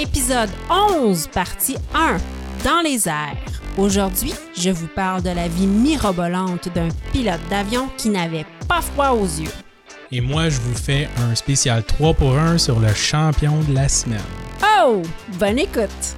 Épisode 11, partie 1, Dans les airs. Aujourd'hui, je vous parle de la vie mirobolante d'un pilote d'avion qui n'avait pas froid aux yeux. Et moi, je vous fais un spécial 3 pour 1 sur le champion de la semaine. Oh! Bonne écoute!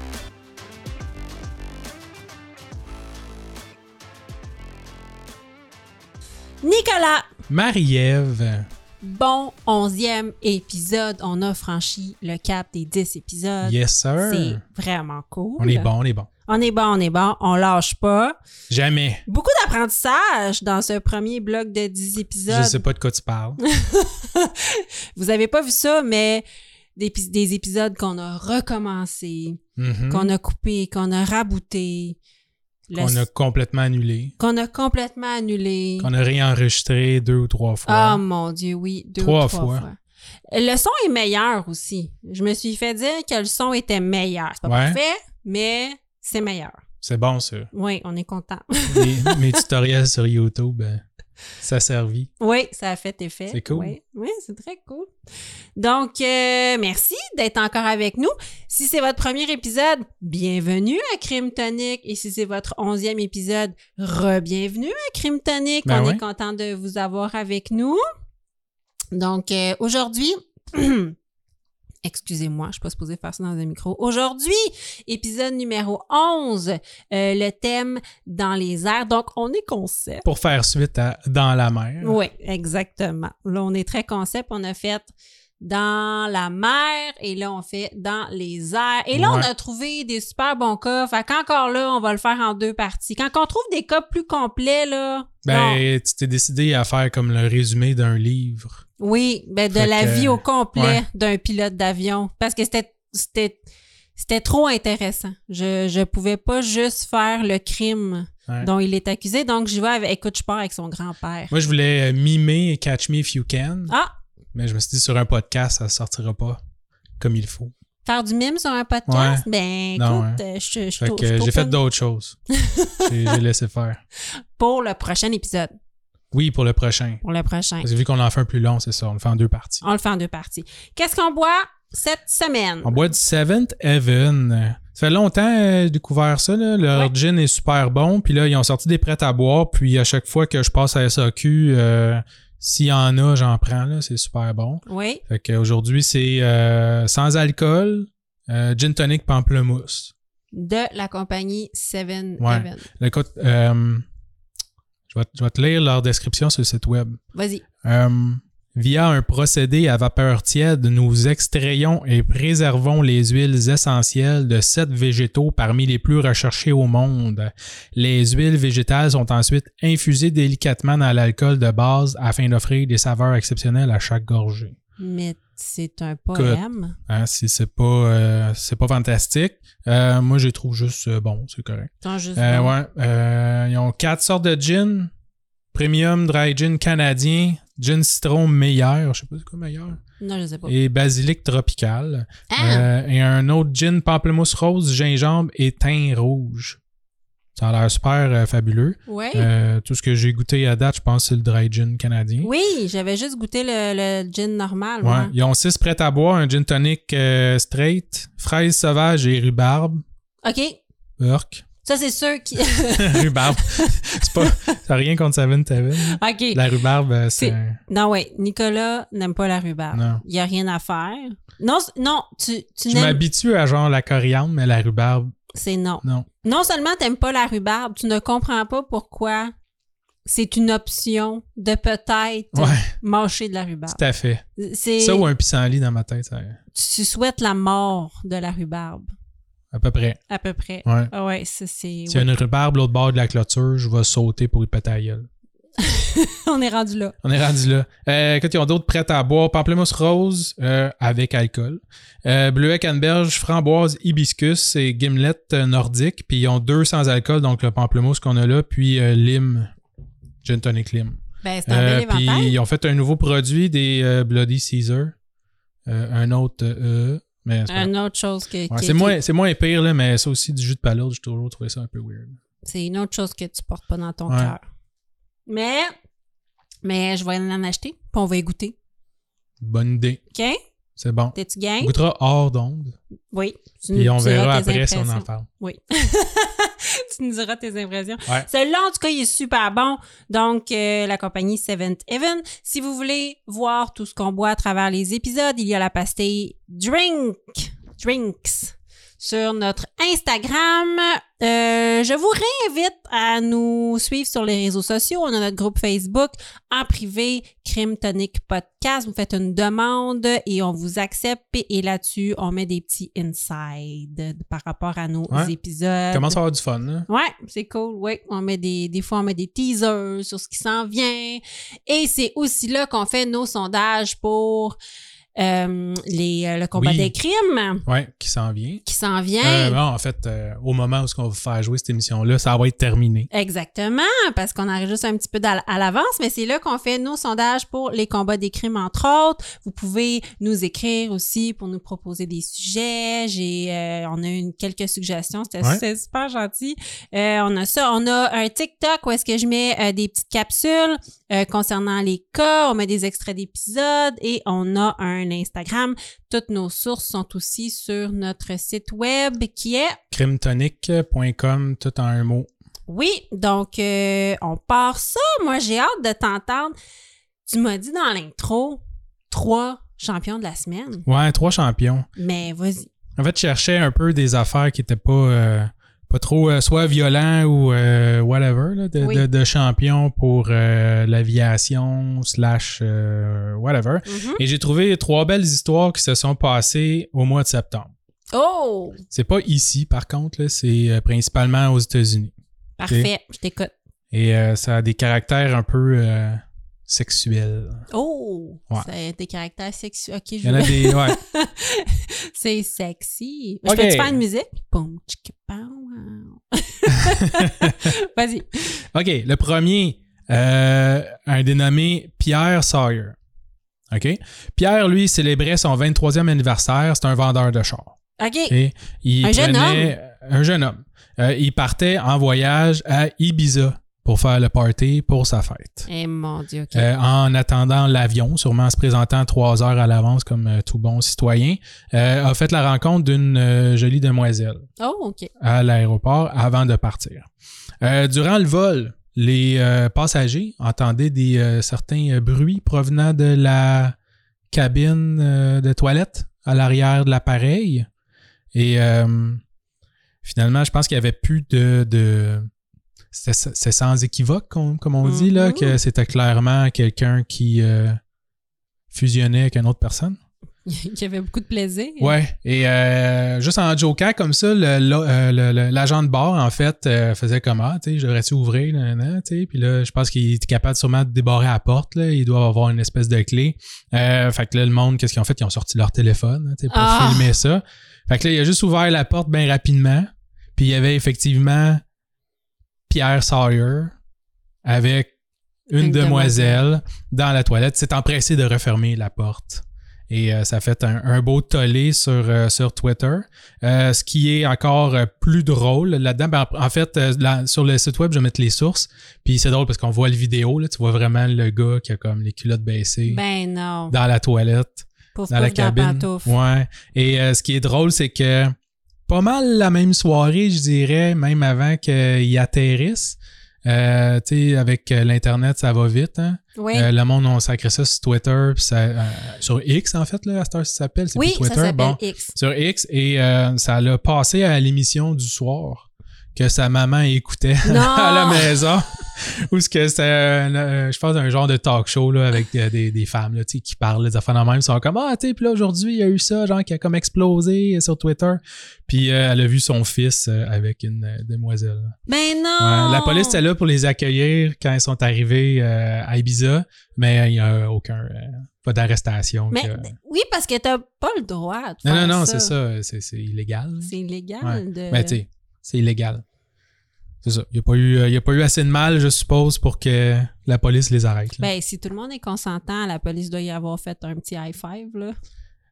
Nicolas! Marie-Ève, Bon onzième épisode. On a franchi le cap des 10 épisodes. yes sir. C'est vraiment cool. On est bon, on est bon. On est bon, on est bon. On lâche pas. Jamais. Beaucoup d'apprentissage dans ce premier bloc de 10 épisodes. Je sais pas de quoi tu parles. Vous avez pas vu ça, mais des, épis- des épisodes qu'on a recommencé, Mhm. qu'on a coupé, qu'on a rabouté, Qu'on a complètement annulé. qu'on a complètement annulé. Qu'on a réenregistré deux ou trois fois. Ah mon Dieu, oui, deux Trois ou trois fois. fois. Le son est meilleur aussi. Je me suis fait dire que le son était meilleur. C'est pas Ouais. parfait, mais c'est meilleur. C'est bon, ça. Oui, on est content. mes, mes tutoriels sur YouTube, ben, ça a servi. oui, ça a fait effet. C'est cool. Oui, c'est très cool. Donc, euh, merci d'être encore avec nous. Si c'est votre premier épisode, bienvenue à Crime Tonic. Et si c'est votre onzième épisode, re-bienvenue à Crime Tonic. Ben on ouais. est content de vous avoir avec nous. Donc, euh, aujourd'hui, excusez-moi, je suis pas supposée faire ça dans un micro. Aujourd'hui, épisode numéro 11, euh, le thème dans les airs. Donc, on est concept. Pour faire suite à Dans la mer. Oui, exactement. Là, on est très concept. On a fait dans la mer et là, on fait dans les airs. Et là, on a trouvé des super bons cas. Fait qu'encore là, on va le faire en deux parties. Quand on trouve des cas plus complets, là. non. Ben, tu t'es décidé à faire comme le résumé d'un livre. Oui, ben de Fait la que, vie au complet ouais. d'un pilote d'avion. Parce que c'était. C'était. C'était trop intéressant. Je, je pouvais pas juste faire le crime Ouais. dont il est accusé. Donc, je vais avec, écoute, je pars avec son grand-père. Moi, je voulais euh, mimer Catch Me If You Can, Ah! mais je me suis dit sur un podcast, ça sortira pas comme il faut. Faire du mime sur un podcast? Ben, Non, écoute, euh, je, je, Fait je- que je j'ai fait d'autres choses. j'ai laissé faire. Pour le prochain épisode. Oui, pour le prochain. Pour le prochain. Parce que vu qu'on en fait un plus long, c'est ça, on le fait en deux parties. On le fait en deux parties. Qu'est-ce qu'on boit cette semaine? On boit du Seventh Heaven. Euh, Ça fait longtemps que j'ai découvert ça. Là. Leur Ouais. gin est super bon. Puis là, ils ont sorti des prêts à boire. Puis à chaque fois que je passe à SAQ, euh, s'il y en a, j'en prends. là. C'est super bon. Oui. Fait qu'aujourd'hui, c'est euh, sans alcool, euh, gin tonic pamplemousse. De la compagnie Seven Ouais. Heaven. Euh, je, vais, je vais te lire leur description sur le site web. Vas-y. Euh, via un procédé à vapeur tiède, nous extrayons et préservons les huiles essentielles de sept végétaux parmi les plus recherchés au monde. Les huiles végétales sont ensuite infusées délicatement dans l'alcool de base afin d'offrir des saveurs exceptionnelles à chaque gorgée. Mais c'est un poème. Hein, si c'est pas euh, c'est pas fantastique, euh, moi je les trouve juste euh, bon, c'est correct. Attends, juste bon. ouais, ils ont quatre sortes de gin. Premium dry gin canadien, gin citron meilleur, je sais pas c'est quoi meilleur, Non, je sais pas. et basilic tropical. Ah! Et un autre gin pamplemousse rose, gingembre et thym rouge. Ça a l'air super euh, fabuleux. oui. Euh, tout ce que j'ai goûté à date, je pense que c'est le dry gin canadien. Oui, j'avais juste goûté le, le gin normal. Ouais. moi. Ils ont six prêts à boire, un gin tonic euh, straight, fraise sauvage et rhubarbe. OK. Urk. Ça, c'est sûr qui. rhubarbe. c'est pas. Rien contre Seven Heaven. OK. La rhubarbe, c'est. Non, ouais. Nicolas n'aime pas la rhubarbe. Non. Il n'y a rien à faire. Non, non, tu, tu Je m'habitue à genre la coriandre, mais la rhubarbe, C'est non. non. Non seulement t'aimes pas la rhubarbe, tu ne comprends pas pourquoi c'est une option de peut-être Ouais, mâcher de la rhubarbe. tout à fait. C'est Ça ou un pissenlit dans ma tête, ça- tu souhaites la mort de la rhubarbe à peu près. à peu près. Ouais. Ah ouais, ça c'est S'il y a une rhubarbe l'autre bord de la clôture, je vais sauter pour y péter la gueule. On est rendu là. On est rendu là. Euh, écoute, ils ont d'autres prêts à boire. Pamplemousse rose euh, avec alcool. Euh, bleuet canneberge, framboise, hibiscus et gimlet euh, nordique. Puis ils ont deux sans alcool, donc le pamplemousse qu'on a là, puis lime, gin tonic lime. Ben, c'est un bel puis ils ont fait un nouveau produit, des Bloody Caesar. Un autre mais. Une autre chose que. Ouais, c'est moins, c'est moins pire, là, mais ça aussi, du jus de palourde, j'ai toujours trouvé ça un peu weird. C'est une autre chose que tu portes pas dans ton Ouais. cœur. Mais, mais je vais en acheter, puis on va y goûter. Bonne idée. OK? C'est bon. T'es-tu On gang? goûtera hors d'onde. Oui. Tu Puis nous on verra après si on en parle. Oui. tu nous diras tes impressions. Ouais. Celui-là, en tout cas, il est super bon. Donc, euh, la compagnie Seventh Heaven. Si vous voulez voir tout ce qu'on boit à travers les épisodes, il y a la pastille Drink, Drinks sur notre Instagram. Euh, je vous réinvite à nous suivre sur les réseaux sociaux. On a notre groupe Facebook en privé, Crime Tonic Podcast. Vous faites une demande et on vous accepte. Et là-dessus, on met des petits insides par rapport à nos Ouais. épisodes. Commence à avoir du fun, là. Ouais, c'est cool. Ouais, on met des, des fois on met des teasers sur ce qui s'en vient. Et c'est aussi là qu'on fait nos sondages pour euh, les, euh, le combat Oui. des crimes Ouais, qui s'en vient. qui s'en vient. Euh, non, en fait, euh, au moment où on va faire jouer cette émission-là, ça va être terminé. Exactement, parce qu'on arrive juste un petit peu à l'avance, mais c'est là qu'on fait nos sondages pour les combats des crimes, entre autres. Vous pouvez nous écrire aussi pour nous proposer des sujets. J'ai, on a eu quelques suggestions, c'était Ouais. super gentil. On a ça, on a un TikTok où est-ce que je mets des petites capsules concernant les cas, on met des extraits d'épisodes et on a un Instagram. Toutes nos sources sont aussi sur notre site web qui est crimetonic.com, tout en un mot. Oui, donc euh, on part ça. Moi, j'ai hâte de t'entendre. Tu m'as dit dans l'intro trois champions de la semaine, Ouais, trois champions. mais vas-y. En fait, je cherchais un peu des affaires qui étaient pas, euh, pas trop euh, soit violents ou euh, whatever, là, de, Oui. de- de champions pour euh, l'aviation slash whatever. Mhm. Et j'ai trouvé trois belles histoires qui se sont passées au mois de septembre. Oh, C'est pas ici, par contre, c'est principalement aux États-Unis. parfait, je t'écoute. Et ça a des caractères un peu sexuels. Oh, Ouais. c'est des caractères sexuels. Ok, Il y en a je des. Ouais. C'est sexy. Ok. Je peux-tu faire une musique? Vas-y. OK, le premier, euh, un dénommé Pierre Sawyer. OK? Pierre, lui, célébrait son 23e anniversaire. C'est un vendeur de chars. OK. Il Un jeune prenait- Un jeune homme. Euh, il partait en voyage à Ibiza pour faire le party pour sa fête. Eh mon Dieu. Euh, en attendant l'avion, sûrement en se présentant trois heures à l'avance comme euh, tout bon citoyen, euh, a fait la rencontre d'une jolie demoiselle oh, OK. à l'aéroport avant de partir. Durant le vol, les passagers entendaient des certains bruits provenant de la cabine de toilette à l'arrière de l'appareil. Et finalement, je pense qu'il n'y avait plus de... de c'est sans équivoque, comme, comme on dit, là, que c'était clairement quelqu'un qui euh, fusionnait avec une autre personne. Il y avait beaucoup de plaisir. Ouais, et euh, juste en jokant comme ça, le- le- euh, l'agent de bord, en fait, euh, faisait comme Ah, tu sais, je devrais-tu ouvrir, tu sais, puis là, je pense qu'il est capable sûrement de débarrer la porte, là, il doit avoir une espèce de clé. Euh, fait que là, le monde, qu'est-ce qu'ils ont fait? Ils ont sorti leur téléphone, hein, tu sais, pour Ah! filmer ça. Fait que là, il a juste ouvert la porte bien rapidement, puis il y avait effectivement Pierre Sawyer avec une, Une demoiselle dans la toilette, s'est empressé de refermer la porte. Et euh, ça fait un, un beau tollé sur, euh, sur Twitter. Euh, ce qui est encore plus drôle là-dedans, ben, en fait, là, sur le site web, je vais mettre les sources. Puis c'est drôle parce qu'on voit le vidéo, là, tu vois vraiment le gars qui a comme les culottes baissées Ben non. dans la toilette, Pouf, dans la dans cabine. Ouais. Et ce qui est drôle, c'est que pas mal la même soirée, je dirais, même avant qu'il atterrisse. Euh, tu sais, avec euh, l'Internet, ça va vite. Hein? Oui. Euh, le monde, on sacré ça sur Twitter, ça, euh, sur X, en fait, là, à cette heure, ça s'appelle. Oui, Twitter. ça s'appelle bon, X. sur X, et ça l'a passé à l'émission du soir que sa maman écoutait Non! à la maison. Ou ce que c'était, un- euh, je pense, un genre de talk show là, avec euh, des, des femmes là, tu qui parlent des affaires de même. Ils sont comme Ah, tu sais, puis là, aujourd'hui, il y a eu ça, genre, qui a comme explosé sur Twitter. Puis euh, elle a vu son fils euh, avec une euh, demoiselle. Ben non! Ouais, la police était là pour les accueillir quand ils sont arrivés euh, à Ibiza, mais il n'y a aucun. euh, pas d'arrestation. Mais que- oui, parce que t'as pas le droit de Non, faire non, non, c'est ça. C'est c'est illégal. C'est illégal Ouais. de. Mais tu sais, c'est illégal. C'est ça. Il n'y a, pas eu, euh, il y a pas eu assez de mal, je suppose, pour que la police les arrête. là. Ben, si tout le monde est consentant, la police doit y avoir fait un petit high five, là.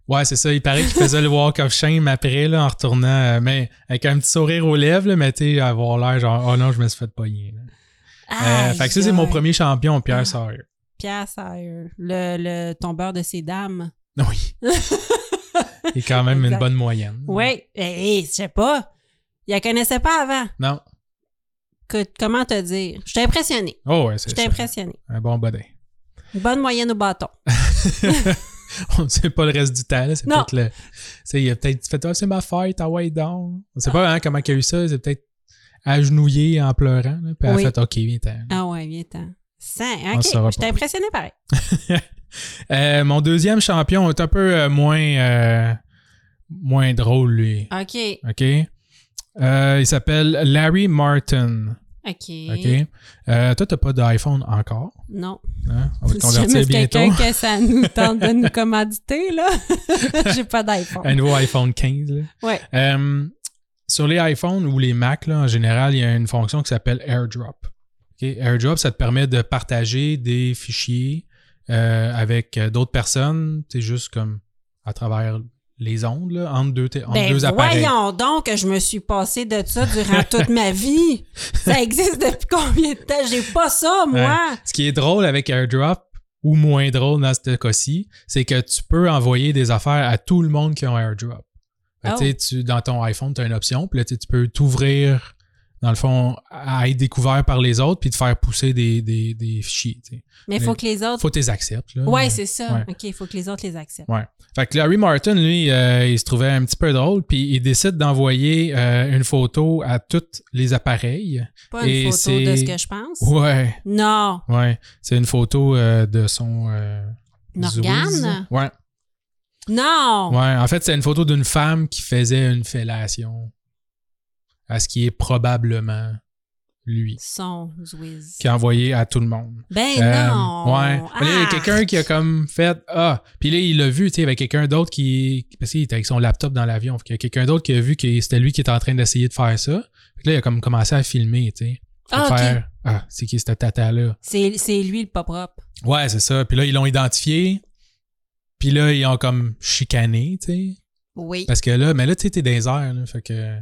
Ouais, c'est ça. Il paraît qu'il faisait le walk of shame après, là, en retournant, euh, mais avec un petit sourire aux lèvres, là, mais tu avoir l'air genre, oh non, je me suis fait pogner. là. Euh, Aïe, fait que ça, c'est mon premier champion, Pierre Ah. Sawyer. Pierre Sayer, le, le tombeur de ces dames. Oui. Il est quand même une bonne moyenne. Oui, hey, je sais pas. Il la connaissait pas avant. Non. Que- comment te dire? Je t'ai impressionné. Oh, ouais, c'est Je t'ai ça. impressionné. Un bon bodin. Une bonne moyenne au bâton. On ne sait pas le reste du temps. C'est peut-être le. Il a peut-être fait Ah, c'est ma fête, ah ouais, donc. On sait pas hein, comment il a eu ça. C'est peut-être agenouillé en pleurant. là, puis elle Oui. a fait OK, viens-t'en. Ah ouais, viens t'en. Cinq. On OK, je pas. impressionné pareil. Euh, mon deuxième champion est un peu euh, moins, euh, moins drôle, lui. OK. OK? Euh, il s'appelle Larry Martin. OK. OK? Euh, toi, t'as pas d'iPhone encore? Non. Hein? On va te convertir bientôt. quelqu'un que ça nous tente de nous commanditer, là, j'ai pas d'iPhone. Un nouveau iPhone 15. là. Ouais. Euh, sur les iPhones ou les Mac, là, en général, il y a une fonction qui s'appelle AirDrop. AirDrop, ça te permet de partager des fichiers euh, avec d'autres personnes, c'est juste comme à travers les ondes, là, entre deux, entre Ben deux appareils. voyons donc que je me suis passé de ça durant toute ma vie. Ça existe depuis combien de temps? J'ai pas ça, moi. Ce qui est drôle avec AirDrop, ou moins drôle dans ce cas-ci, c'est que tu peux envoyer des affaires à tout le monde qui a un AirDrop. Que, Oh. tu dans ton iPhone, tu as une option, puis là, tu peux t'ouvrir, dans le fond, à être découvert par les autres, puis te faire pousser des, des, des fichiers. Mais il faut que les autres. Faut que tu les acceptes. Là. Ouais, c'est ça. Ouais. OK, il faut que les autres les acceptent. Ouais. Fait que Larry Martin, lui, euh, il se trouvait un petit peu drôle, puis il décide d'envoyer euh, une photo à tous les appareils. Pas une photo de ce que je pense. Ouais, Non. ouais. C'est une photo euh, de son... Zouiz. organe? Ouais. Non. Ouais, en fait, c'est une photo d'une femme qui faisait une fellation à ce qui est probablement lui, Son Zwiz. qui a envoyé à tout le monde. Ben Euh, non. Ouais. Là, il y a Ah. quelqu'un qui a comme fait Ah. Puis là, il l'a vu, tu sais, avec quelqu'un d'autre qui. Parce qu'il était avec son laptop dans l'avion. Qu'il y a quelqu'un d'autre qui a vu que c'était lui qui était en train d'essayer de faire ça. Que là, il a comme commencé à filmer, tu sais. Ah, Ah, c'est qui cette tata-là? C'est c'est lui le pas propre. Ouais, c'est ça. Puis là, ils l'ont identifié. Puis là, ils ont comme chicané, tu sais. Oui. Parce que là, mais là, tu sais, t'es dans les airs, là. Fait que.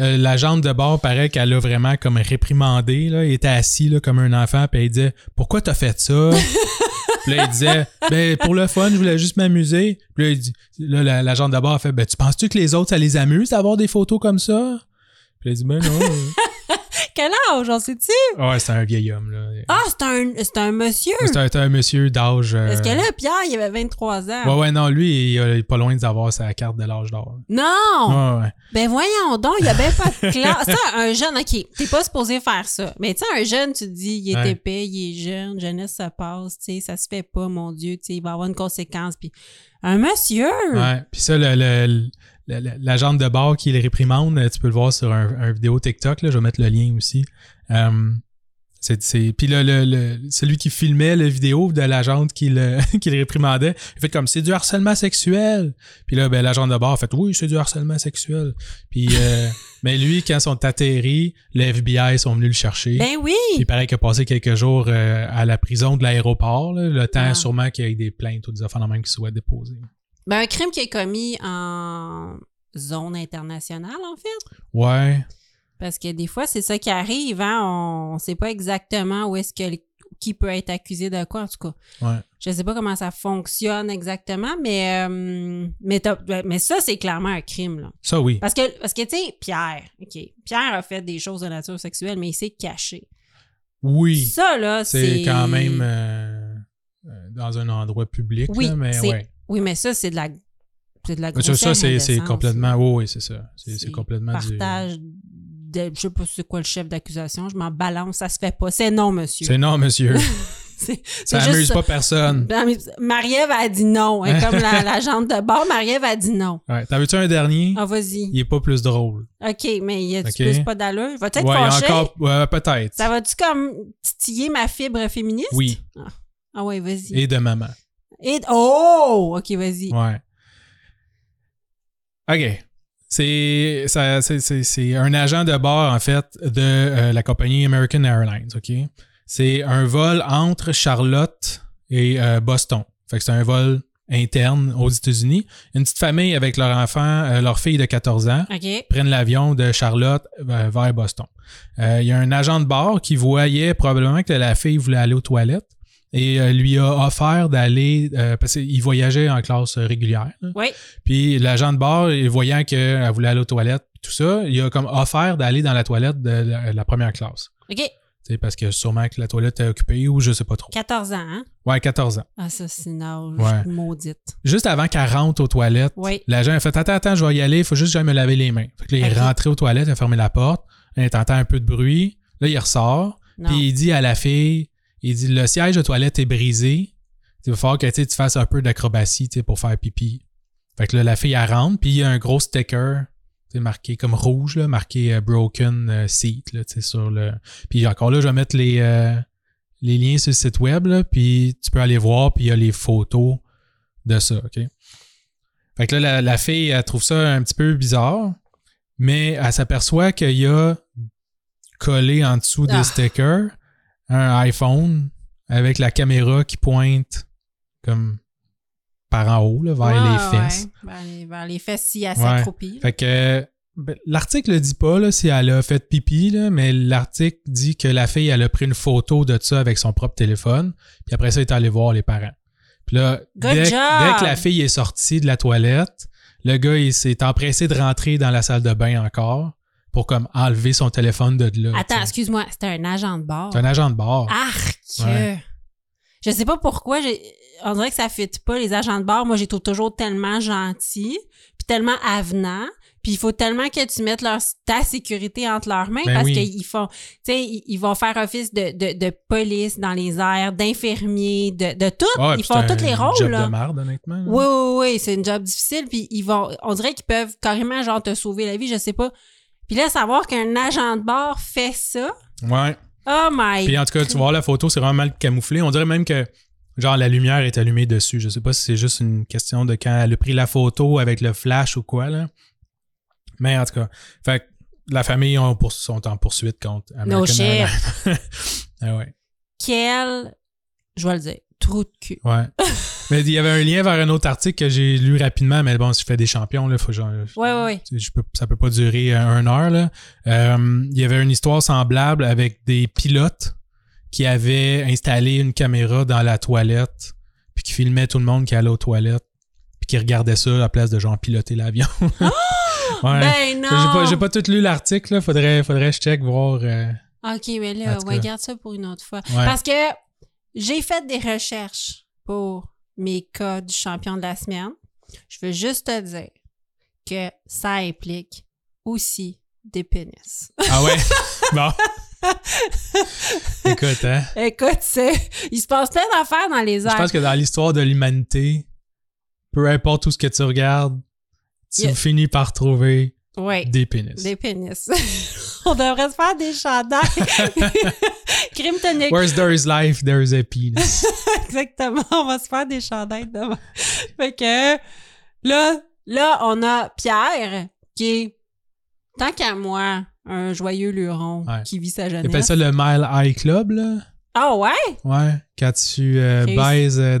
Euh, la jambe de bord paraît qu'elle a vraiment comme réprimandé. Là. Il était assis là, comme un enfant, puis il disait Pourquoi t'as fait ça? puis là, il disait Ben, pour le fun, je voulais juste m'amuser. Puis là, il dit, là, la, la de bord a fait Ben, tu penses-tu que les autres, ça les amuse d'avoir des photos comme ça? Puis là, il dit Ben non. Quel âge, on sait-tu? ouais, c'est un vieil homme, là. Ah, c'est un, c'est un monsieur. C'est un, monsieur d'âge. euh, Parce que là, Pierre, il avait 23 ans? Ouais, ouais, non, lui, il est pas loin d'avoir sa carte de l'âge d'or. Non! Ouais, ouais. Ben voyons donc, il y a bien pas de classe. Ça, un jeune, OK, t'es pas supposé faire ça. Mais tu sais, un jeune, tu te dis, il est Ouais. épais, il est jeune, jeunesse se passe, tu sais, ça se fait pas, mon Dieu, tu sais, il va avoir une conséquence. Puis un monsieur! Ouais. Puis ça, le, le- le- le- la jambe de bord qui les réprimande, tu peux le voir sur un, un vidéo TikTok. Là, je vais mettre le lien aussi. Euh, c'est, c'est- Puis là, le, le- celui qui filmait la vidéo de l'agente qui le, qui le réprimandait, il fait comme c'est du harcèlement sexuel. Puis là, ben, l'agent de bord a fait oui, c'est du harcèlement sexuel. Puis, euh, mais lui, quand ils sont atterris, le FBI sont venus le chercher. Ben oui! Puis il paraît qu'il a passé quelques jours euh, à la prison de l'aéroport, le temps Ah. sûrement qu'il y ait des plaintes ou des affaires de même qui soient déposées. Ben un crime qui est commis en zone internationale, en fait. Ouais. Parce que des fois, c'est ça qui arrive, hein. On, on sait pas exactement où est-ce que qui peut être accusé de quoi, en tout cas. Ouais. Je sais pas comment ça fonctionne exactement, mais, euh, mais, mais ça, c'est clairement un crime, là. Ça, oui. Parce que, parce que tu sais, Pierre, OK, Pierre a fait des choses de nature sexuelle, mais il s'est caché. Oui. Ça, là, c'est... C'est quand même euh, euh, dans un endroit public, Oui, là, mais ouais. Oui, mais ça, c'est de la... C'est de la Mais Ça, grossière c'est, complètement. là. Oui, c'est ça. C'est, complètement du. partage de- je sais pas c'est quoi le chef d'accusation, je m'en balance, ça se fait pas. C'est non, monsieur. C'est non, monsieur. Ça c'est amuse juste- pas personne. Marie-Ève a dit non. Est comme la, la jante de bord. Marie-Ève a dit non. Ouais. T'en veux-tu un dernier? Ah, vas-y. Il est pas plus drôle. OK, mais y a-tu Ok. plus pas d'allure? Va-tu être ouais, encore. ouais, peut-être. Ça va-tu comme titiller ma fibre féministe? Oui. Ah, Ah ouais, vas-y. Et de maman. Oh! OK, vas-y. Ouais. OK. C'est ça- c'est- c'est- c'est un agent de bord, en fait, de euh, la compagnie American Airlines, OK? C'est un vol entre Charlotte et euh, Boston. Fait que c'est un vol interne aux États-Unis. Une petite famille avec leur enfant, euh, leur fille de 14 ans, prennent l'avion de Charlotte vers Boston. Il y a un agent de bord qui voyait probablement que la fille voulait aller aux toilettes et euh, lui a offert d'aller, euh, parce qu'il voyageait en classe euh, régulière. là. Oui. Puis l'agent de bord, voyant qu'elle voulait aller aux toilettes, tout ça, il a comme offert d'aller dans la toilette de la, la première classe. OK. Tu sais, parce que sûrement que la toilette est occupée ou je sais pas trop. 14 ans, hein? Ouais, 14 ans. Ah, ça, c'est une Ouais. maudite. Juste avant qu'elle rentre aux toilettes, Oui. L'agent a fait Attends, attends, je vais y aller, il faut juste que j'aille me laver les mains. Fait que là, il est rentré aux toilettes, il a fermé la porte, il entend un peu de bruit, là, il ressort, puis il dit à la fille Il dit Le siège de toilette est brisé, il va falloir que tu fasses un peu d'acrobatie pour faire pipi. Fait que là, la fille, elle rentre, puis il y a un gros sticker marqué comme rouge, là, marqué euh, Broken euh, Seat, là, sur le. Puis encore là, je vais mettre les, euh, les liens sur le site web, là, puis tu peux aller voir, puis il y a les photos de ça, OK? Fait que là, la, la fille, elle trouve ça un petit peu bizarre, mais elle s'aperçoit qu'il y a collé en dessous des Ah. stickers un iPhone avec la caméra qui pointe comme par en haut, là, vers les fesses. ouais. Vers, les, vers les fesses si elle Ouais. s'accroupit. Fait que ben, l'article le dit pas là, si elle a fait pipi, là, mais l'article dit que la fille, elle a pris une photo de ça avec son propre téléphone, puis après ça, elle est allée voir les parents. Puis là, dès, dès que la fille est sortie de la toilette, le gars, il s'est empressé de rentrer dans la salle de bain encore pour comme enlever son téléphone de là. Attends, excuse-moi, c'était un agent de bord. C'est un agent de bord. Arc! Ouais. Je sais pas pourquoi, on dirait que ça fit pas les agents de bord. Moi, j'ai toujours tellement gentils, puis tellement avenants. Puis il faut tellement que tu mettes leur, ta sécurité entre leurs mains Ben parce oui. qu'ils font, tu sais, ils, ils vont faire office de, de, de police dans les airs, d'infirmiers, de, de tout. Ils font c'est tous les un rôles. job là. de merde, honnêtement. Oui, oui, oui, c'est une job difficile. Puis ils vont, on dirait qu'ils peuvent carrément genre te sauver la vie, je sais pas. Puis là, savoir qu'un agent de bord fait ça, Ouais. oh my. Puis en tout cas, tu voir la photo, c'est vraiment mal camouflé. On dirait même que genre la lumière est allumée dessus. Je sais pas si c'est juste une question de quand elle a pris la photo avec le flash ou quoi là. Mais en tout cas, fait que la famille pour- sont en poursuite contre American No shit. Ah ouais. Quel, je vais le dire, trou de cul. Ouais. Mais il y avait un lien vers un autre article que j'ai lu rapidement, mais bon, si je fais des champions, là, faut genre. Ouais, ouais, ouais. je peux, ça peut pas durer euh, une heure. Là. Euh, il y avait une histoire semblable avec des pilotes qui avaient installé une caméra dans la toilette, puis qui filmaient tout le monde qui allait aux toilettes, puis qui regardait ça à la place de genre piloter l'avion. ouais. Ben non! J'ai pas, j'ai pas tout lu l'article, là. Faudrait, faudrait que je check voir. euh, OK, mais là, on garder ça pour une autre fois. Ouais. Parce que j'ai fait des recherches pour mes cas du champion de la semaine. Je veux juste te dire que ça implique aussi des pénis. Ah ouais? bon. Écoute, hein? Écoute, c'est, il se passe plein d'affaires dans les Je airs. pense que dans l'histoire de l'humanité, peu importe tout ce que tu regardes, tu Yeah. finis par trouver Oui, des pénis. des pénis. on devrait se faire des chandails. Crime tonique. Where's there is life, there is a penis. Exactement, on va se faire des chandails demain. fait que là, là, on a Pierre qui est, tant qu'à moi, un joyeux luron Ouais. qui vit sa jeunesse. appellent ça le Mile High Club, là. Ah ouais? Ouais. Quand tu euh, baises euh,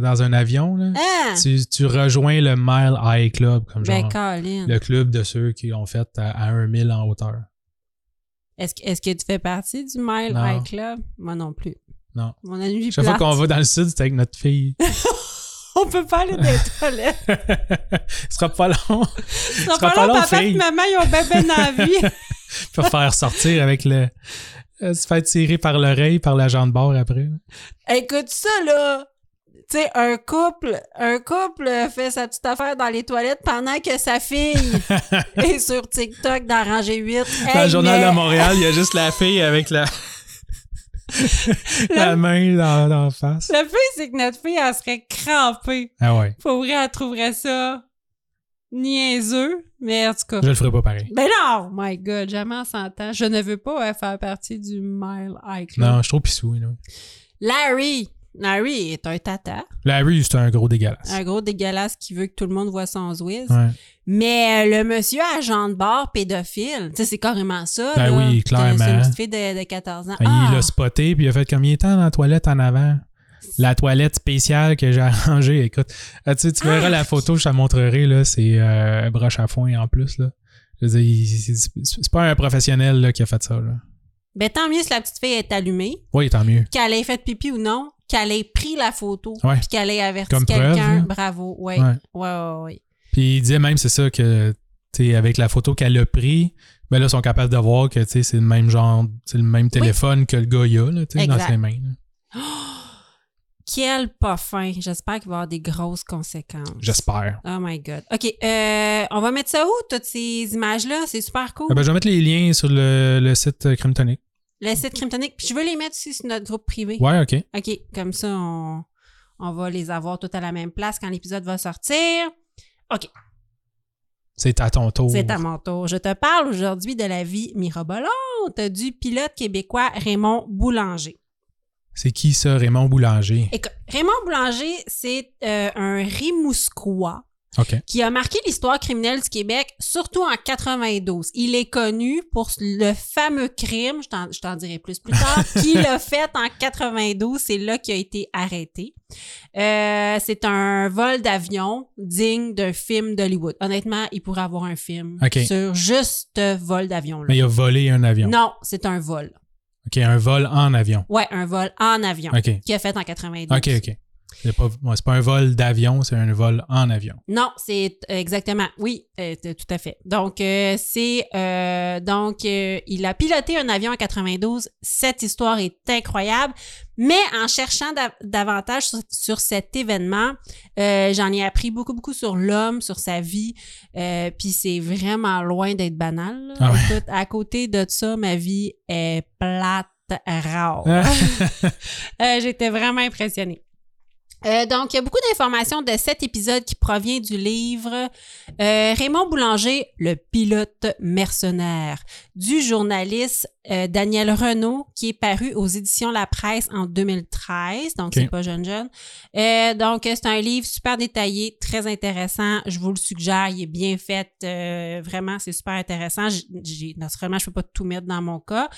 dans, un avion, là, Ah! tu, tu rejoins le Mile High Club, comme Ben, genre Colin. le club de ceux qui ont fait à, à un mille en hauteur. Est-ce, que- tu fais partie du Mile Non. High Club? Moi non plus. Non. Mon ami Chaque fois qu'on va dans le sud, c'est avec notre fille. On peut pas aller dans les toilettes. Ce sera pas long. Ça sera pas pas long, papa et maman, ils ont bien ben envie. Faut faire sortir avec le. Euh, se faire tirer par l'oreille par l'agent de bord après. Écoute ça, là. Tu sais, un couple, un couple fait sa petite affaire dans les toilettes pendant que sa fille est sur TikTok dans rangée 8. Dans le journal de Montréal, il y a juste la fille avec la, la main dans, dans la face. Le fait, c'est que notre fille, elle serait crampée. Ah ouais. Pour vrai, elle trouverait ça niaiseux, mais en tout cas. Je le ferai pas pareil. Ben non! My God, jamais en 100 ans. Je ne veux pas euh, faire partie du Mile High Club. Non, je suis trop pissou. Là. Larry! Larry est un tata, Larry, c'est un gros dégueulasse. un gros dégueulasse qui veut que tout le monde voit son. Ouais. Mais euh, le monsieur agent de bord pédophile, tu sais, c'est carrément ça. Ben là. oui, C'est- C'est une clairement. petite fille de, de 14 ans. Il Ah! l'a spoté, puis il a fait combien de temps dans la toilette en avant? La toilette spéciale que j'ai arrangée, écoute. Ah, tu, verras Ah! la photo, je te la montrerai, là. C'est euh, un broche à foin en plus, là. Je veux dire, il- c'est- pas un professionnel là, qui a fait ça, là. Ben tant mieux si la petite fille est allumée, Oui, tant mieux. qu'elle ait fait pipi ou non, qu'elle ait pris la photo, Ouais. puis qu'elle ait averti quelqu'un. Bravo. Ouais. Ouais. Ouais, ouais. Puis il disait même, c'est ça, que, avec la photo qu'elle a pris, ben là, ils sont capables de voir que, c'est le même genre, c'est le même téléphone que le gars y a, là, dans ses mains. là. Quel pas fin? J'espère qu'il va y avoir des grosses conséquences. J'espère. Oh my God. OK. euh, on va mettre ça où, toutes ces images-là? C'est super cool. Ah ben, je vais mettre les liens sur le, le site euh, Crime Tonic. Le site Crimtonic. Puis je veux les mettre aussi sur notre groupe privé. Ouais, OK. OK. Comme ça, on, on va les avoir toutes à la même place quand l'épisode va sortir. OK. C'est à ton tour. C'est à mon tour. Je te parle aujourd'hui de la vie mirobolante du pilote québécois Raymond Boulanger. C'est qui ça, Raymond Boulanger? Écoute, Raymond Boulanger, c'est euh, un Rimouskois OK. qui a marqué l'histoire criminelle du Québec, surtout en 92. Il est connu pour le fameux crime, je t'en- dirai plus plus tard, qu'il a fait en 92. C'est là qu'il a été arrêté. Euh, c'est un vol d'avion digne d'un film d'Hollywood. Honnêtement, il pourrait avoir un film sur juste ce vol d'avion-là. Mais il a volé un avion. Non, c'est un vol. OK, un vol en avion. Ouais, un vol en avion OK. qu'il a fait en 92. OK, OK. C'est pas, pas un vol d'avion, c'est un vol en avion. Non, c'est euh, exactement. Oui, euh, tout à fait. Donc, euh, c'est. euh, donc, il a piloté un avion en 92. Cette histoire est incroyable. Mais en cherchant dav- davantage sur, sur cet événement, euh, j'en ai appris beaucoup, beaucoup sur l'homme, sur sa vie. Euh, Puis c'est vraiment loin d'être banal. Ah ouais. Écoute, à côté de ça, ma vie est plate, rare. Ah. Euh, J'étais vraiment impressionnée. Euh, donc, il y a beaucoup d'informations de cet épisode qui provient du livre euh, Raymond Boulanger, le pilote mercenaire, du journaliste euh, Daniel Renault, qui est paru aux éditions La Presse en 2013, donc c'est pas jeune jeune. Euh, donc, c'est un livre super détaillé, très intéressant. Je vous le suggère, il est bien fait, euh, vraiment, c'est super intéressant. J'ai, naturellement, je peux pas tout mettre dans mon cas.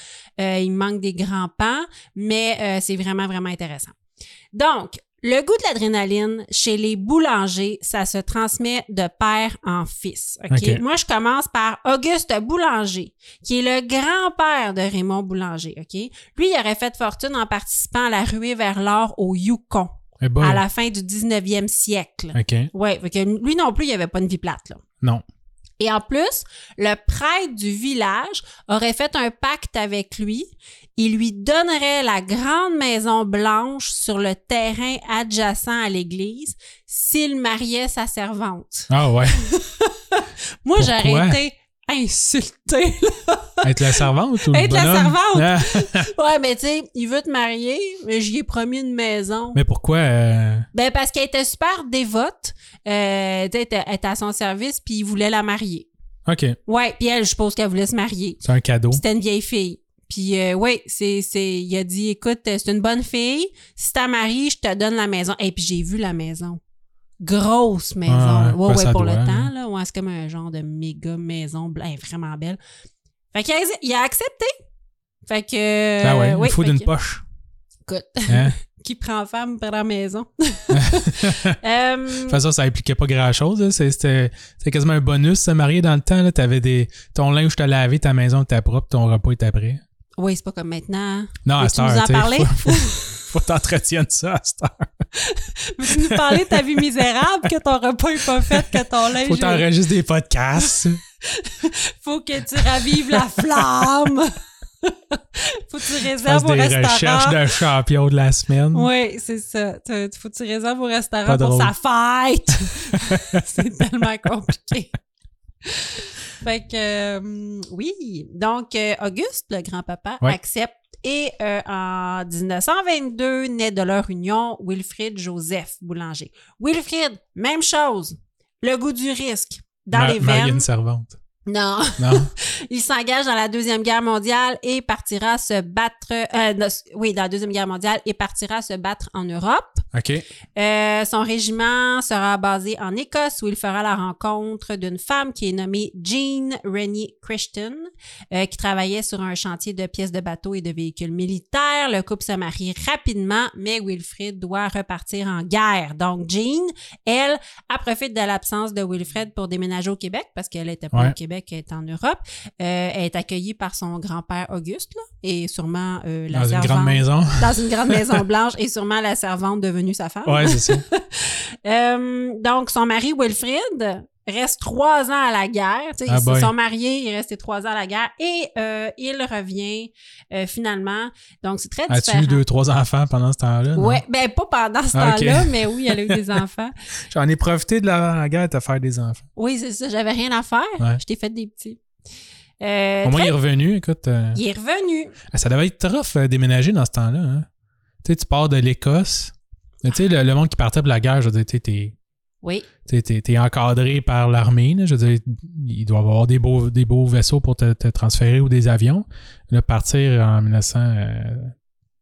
Euh, il me manque des grands pans, mais euh, c'est vraiment, vraiment intéressant. Donc, le goût de l'adrénaline chez les boulangers, ça se transmet de père en fils. OK? OK. Moi, je commence par Auguste Boulanger, qui est le grand-père de Raymond Boulanger. OK? Lui, il aurait fait fortune en participant à la ruée vers l'or au Yukon Eh ben, à la fin du 19e siècle. OK. Que lui non plus, il avait pas une vie plate, là. Non. Et en plus, le prêtre du village aurait fait un pacte avec lui. Il lui donnerait la grande maison blanche sur le terrain adjacent à l'église s'il mariait sa servante. Ah ouais. Moi, j'aurais été insultée. Être la servante ou le Être la servante. Ah. ouais, mais tu sais, il veut te marier, mais j'y ai promis une maison. Mais pourquoi? euh, Ben parce qu'elle était super dévote. Euh, tu sais, elle était- à son service, puis il voulait la marier. OK. Ouais, puis elle, je suppose qu'elle voulait se marier. C'est un cadeau. C'était une vieille fille. Puis euh, ouais, c'est c'est il a dit écoute, c'est une bonne fille, si t'as marié, je te donne la maison. Et puis j'ai vu la maison. Grosse maison. Ah, ouais, ben, ouais, ça pour doit, le temps là, ouais, c'est comme un genre de méga maison vraiment belle. Fait qu'il a, il a accepté. Fait que ah ouais, oui, il faut d'une que- poche. Écoute, Hein? qui prend femme pour la maison? Euh, De toute façon, ça impliquait pas grand-chose. C'était quasiment un bonus, se marier dans le temps. Là. T'avais des... Ton linge t'a lavé, ta maison était propre, ton repas était prêt. Oui, c'est pas comme maintenant. Non, à cette heure, nous en parler? faut, faut, faut t'entretiennes ça à cette heure. Veux-tu nous parler de ta vie misérable, que ton repas est pas fait, que ton linge... Faut t'enregistrer des podcasts. faut que tu ravives la flamme. faut que tu réserves au des recherches restaurant. de champion de la semaine. Oui, c'est ça. Tu- Faut que tu réserves au restaurant pour sa fête. c'est tellement compliqué. Fait que, euh, oui. Donc, euh, Auguste, le grand-papa, Ouais. accepte. Et euh, en 1922, naît de leur union Wilfrid Joseph Boulanger. Wilfrid, même chose. Le goût du risque. Dans Ma- les veines. une servante. Non. Non? Il s'engage dans la Deuxième Guerre mondiale et partira se battre... euh, non, oui, dans la Deuxième Guerre mondiale et partira se battre en Europe. OK. Euh, son régiment sera basé en Écosse où il fera la rencontre d'une femme qui est nommée Jean Rennie Christian, euh, qui travaillait sur un chantier de pièces de bateaux et de véhicules militaires. Le couple se marie rapidement, mais Wilfrid doit repartir en guerre. Donc Jean, elle, elle profite de l'absence de Wilfred pour déménager au Québec parce qu'elle était pas Ouais. au Québec, elle est en Europe. Euh, elle est accueillie par son grand-père Auguste là, et sûrement euh, la Dans une servante grande maison. dans une grande maison blanche et sûrement la servante devenue sa femme. Ouais, c'est ça. Euh, donc, son mari Wilfrid reste trois ans à la guerre. Ah ils se sont mariés, il est resté trois ans à la guerre et euh, il revient euh, finalement. Donc, c'est très As-tu différent. eu deux, trois enfants pendant ce temps-là? Ouais, ben pas pendant ce Ah, temps-là, mais oui, elle a eu des enfants. J'en ai profité de la, la guerre de faire des enfants. Oui, c'est ça, j'avais rien à faire. Ouais. Je t'ai fait des petits. Euh, Au moins, très- il est revenu. Écoute, il est revenu. ah, ça devait être euh, déménager dans ce temps-là. Hein? Tu sais, tu pars de l'Écosse. Tu sais, le, le monde qui partait pour la guerre, je veux dire, tu sais, t'es- Oui. tu t'es encadré par l'armée. Je veux dire, il doit y avoir des beaux, des beaux vaisseaux pour te, te transférer ou des avions. Là, partir en 1940.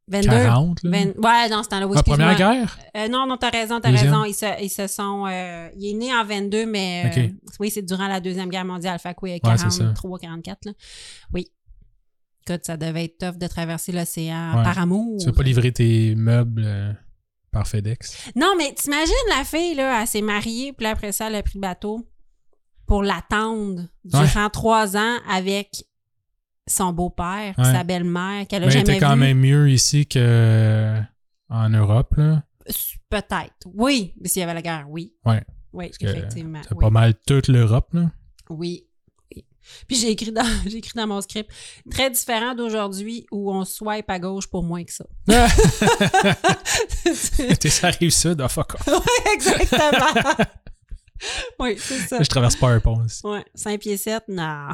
22. là. 20 Ouais, dans ce temps-là, oui, la première excuse-moi. guerre? Euh, non, non, t'as raison, t'as Deuxième? raison. Ils se, ils se sont. euh, il est né en 22, mais euh, oui, c'est durant la Deuxième Guerre mondiale. Fait que oui, Ouais, c'est ça. 43, 44. Là. Oui. Écoute, ça devait être tough de traverser l'océan Ouais. par amour. Tu veux pas livrer tes meubles par FedEx? Non, mais t'imagines la fille, là, elle s'est mariée, puis après ça, elle a pris le bateau pour l'attendre durant trois ans avec son beau-père, Ouais. sa belle-mère, qu'elle a Mais jamais t'es quand même mieux ici que en Europe, là. Peut-être. Oui, mais s'il y avait la guerre, oui. Ouais. Oui, effectivement. Oui. pas mal toute l'Europe, là. Oui. Oui. Puis j'ai écrit dans j'ai écrit dans mon script très différent d'aujourd'hui où on swipe à gauche pour moins que ça. T'es ça arrive sud, ah fuck off. Ouais, exactement. oui, c'est ça. Je traverse pas un pont aussi. Ouais, 5 pieds 7, non.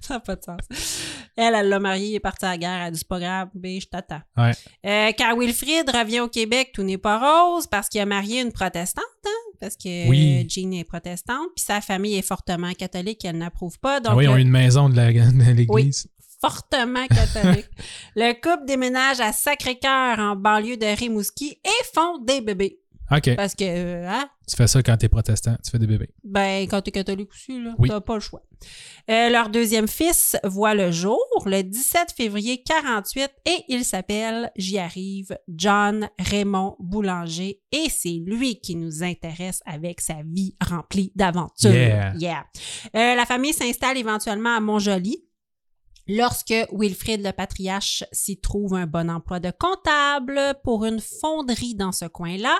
ça n'a pas de sens. Elle, elle l'a marié, il est parti à la guerre, elle a dit c'est pas grave, mais je t'attends. Ouais. Euh, quand Wilfrid revient au Québec, tout n'est pas rose parce qu'il a marié une protestante, hein, parce que Oui. Jean est protestante, puis sa famille est fortement catholique, elle n'approuve pas. Donc, Ah oui, ils ont une maison de l'église. fortement catholique. le couple déménage à Sacré-Cœur en banlieue de Rimouski et font des bébés. OK. Parce que, euh, hein, Tu fais ça quand t'es protestant, tu fais des bébés. ben, quand t'es catholique aussi, là, Oui. t'as pas le choix. Euh, leur deuxième fils voit le jour le 17 février 48 et il s'appelle, j'y arrive, John Raymond Boulanger et c'est lui qui nous intéresse avec sa vie remplie d'aventures. Yeah. Euh, la famille s'installe éventuellement à Montjoly. Lorsque Wilfrid le patriarche s'y trouve un bon emploi de comptable pour une fonderie dans ce coin-là,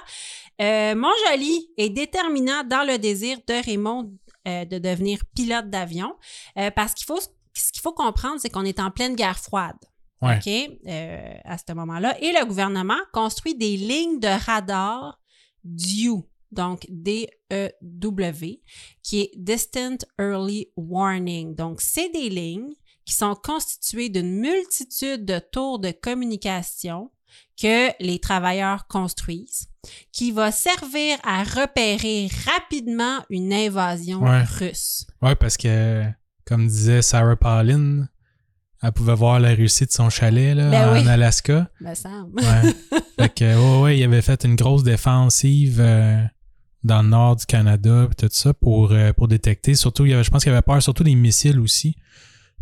euh, Montjoly est déterminant dans le désir de Raymond euh, de devenir pilote d'avion euh, parce qu'il faut ce qu'il faut comprendre, c'est qu'on est en pleine guerre froide. Ouais. OK? euh, à ce moment-là. Et le gouvernement construit des lignes de radar DEW, donc D-E-W, qui est Distant Early Warning. Donc, c'est des lignes qui sont constituées d'une multitude de tours de communication que les travailleurs construisent, qui va servir à repérer rapidement une invasion Ouais. russe. Ouais, parce que, comme disait Sarah Palin, elle pouvait voir la réussite de son chalet là, Ben en oui. Alaska. Me semble. Ouais. fait que, ouais, ouais, il avait fait une grosse défensive euh, dans le nord du Canada tout ça pour, euh, pour détecter. Surtout, il y avait, je pense qu'il avait peur surtout des missiles aussi.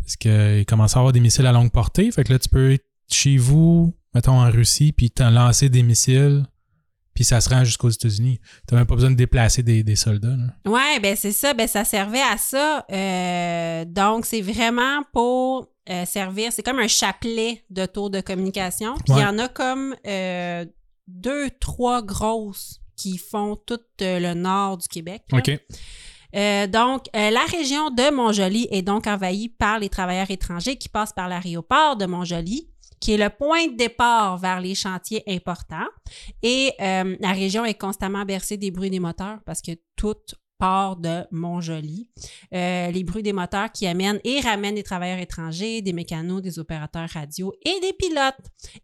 Parce qu'il commençait à avoir des missiles à longue portée. Fait que là, tu peux être chez vous, mettons en Russie, puis t'en lancer des missiles, puis ça se rend jusqu'aux États-Unis. T'as même pas besoin de déplacer des, des soldats. Là. Ouais, ben c'est ça, ben ça servait à ça. Euh, donc c'est vraiment pour euh, servir, c'est comme un chapelet de tours de communication. Puis il y en a comme euh, deux, trois grosses qui font tout le nord du Québec. là. OK. Euh, donc, euh, la région de Montjoli est donc envahie par les travailleurs étrangers qui passent par l'aéroport de Montjoli qui est le point de départ vers les chantiers importants. Et euh, la région est constamment bercée des bruits des moteurs parce que tout de Montjoli. Euh, les bruits des moteurs qui amènent et ramènent des travailleurs étrangers, des mécanos, des opérateurs radio et des pilotes.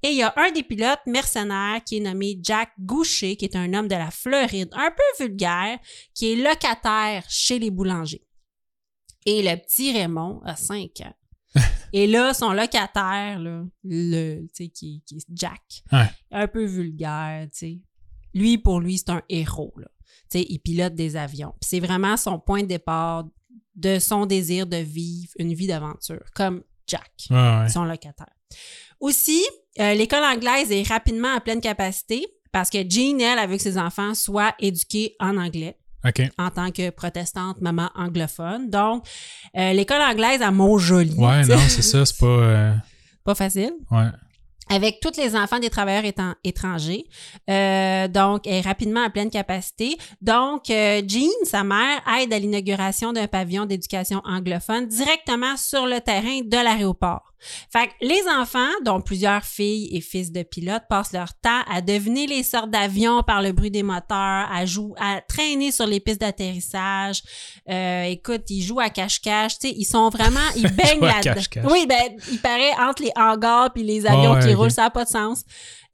Et il y a un des pilotes mercenaires qui est nommé Jack Goucher, qui est un homme de la Floride, un peu vulgaire, qui est locataire chez les boulangers. Et le petit Raymond a 5 ans. Et là, son locataire, là, le, tu sais, qui, qui est Jack, Ouais. un peu vulgaire, tu sais. Lui, pour lui, c'est un héros, là. Sais, il pilote des avions. C'est vraiment son point de départ de son désir de vivre une vie d'aventure, comme Jack, ouais. son locataire. Aussi, euh, l'école anglaise est rapidement à pleine capacité parce que Jean, elle, que ses enfants soient éduqués en anglais en tant que protestante maman anglophone. Donc, euh, l'école anglaise à Montjoli. Ouais, non, c'est ça, c'est pas. euh, Pas facile. ouais. Avec tous les enfants des travailleurs étant- étrangers. Euh, donc, est rapidement à pleine capacité. Donc, euh, Jean, sa mère, aide à l'inauguration d'un pavillon d'éducation anglophone directement sur le terrain de l'aéroport. Fait que les enfants, dont plusieurs filles et fils de pilotes, passent leur temps à deviner les sortes d'avions par le bruit des moteurs, à jouer, à traîner sur les pistes d'atterrissage. Euh, écoute, ils jouent à cache-cache. Tu sais, ils sont vraiment, ils baignent là-dedans. Oui, ben, il paraît entre les hangars puis les avions Ouais, qui roulent, ça n'a pas de sens.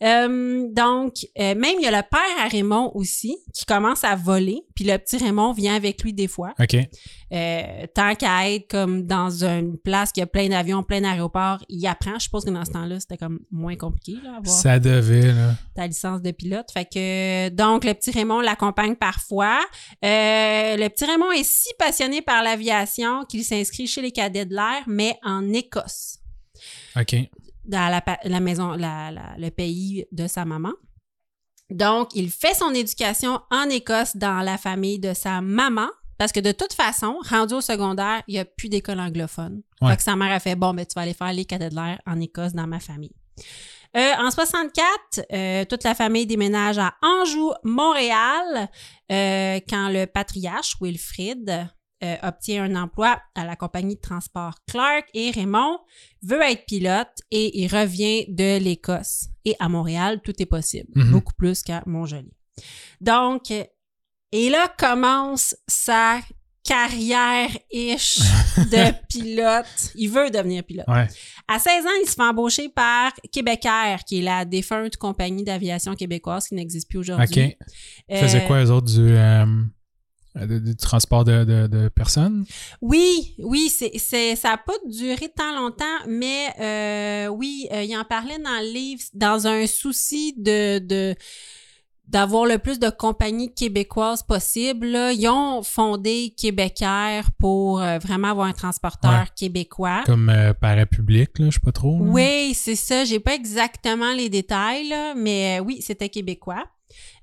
Euh, donc, euh, même il y a le père à Raymond aussi qui commence à voler, puis le petit Raymond vient avec lui des fois. OK. Euh, tant qu'à être comme dans une place qui a plein d'avions, plein d'aéroports, il apprend. Je suppose que dans ce temps-là, c'était comme moins compliqué, là, avoir Ça devait, là. ta licence de pilote. Fait que donc le petit Raymond l'accompagne parfois. Euh, le petit Raymond est si passionné par l'aviation qu'il s'inscrit chez les cadets de l'air, mais en Écosse OK. dans la, maison, la- la- le pays de sa maman. Donc, il fait son éducation en Écosse dans la famille de sa maman. Parce que de toute façon, rendu au secondaire, il n'y a plus d'école anglophone. Ouais. Fait que sa mère a fait Bon, ben, tu vas aller faire les l'air en Écosse dans ma famille. Euh, en 64, euh, toute la famille déménage à Anjou, Montréal, euh, quand le patriarche Wilfrid obtient un emploi à la compagnie de transport Clark et Raymond veut être pilote et il revient de l'Écosse. Et à Montréal, tout est possible, Mhm. beaucoup plus qu'à Montjoli. Donc, et là commence sa carrière-ish de pilote. Il veut devenir pilote. Ouais. À 16 ans, il se fait embaucher par Québécois, qui est la défunte compagnie d'aviation québécoise qui n'existe plus aujourd'hui. OK. Ils faisaient Euh, quoi, eux autres, du, euh, du transport de, de, de personnes? Oui, oui, c'est, c'est, ça n'a pas duré tant longtemps, mais euh, oui, euh, il en parlait dans le livre, dans un souci de, de d'avoir le plus de compagnies québécoises possible. là. Ils ont fondé Québécois pour euh, vraiment avoir un transporteur Ouais. québécois. Comme euh, parapublic, là, je sais pas trop. là. Oui, c'est ça. J'ai pas exactement les détails, là, mais euh, oui, c'était québécois.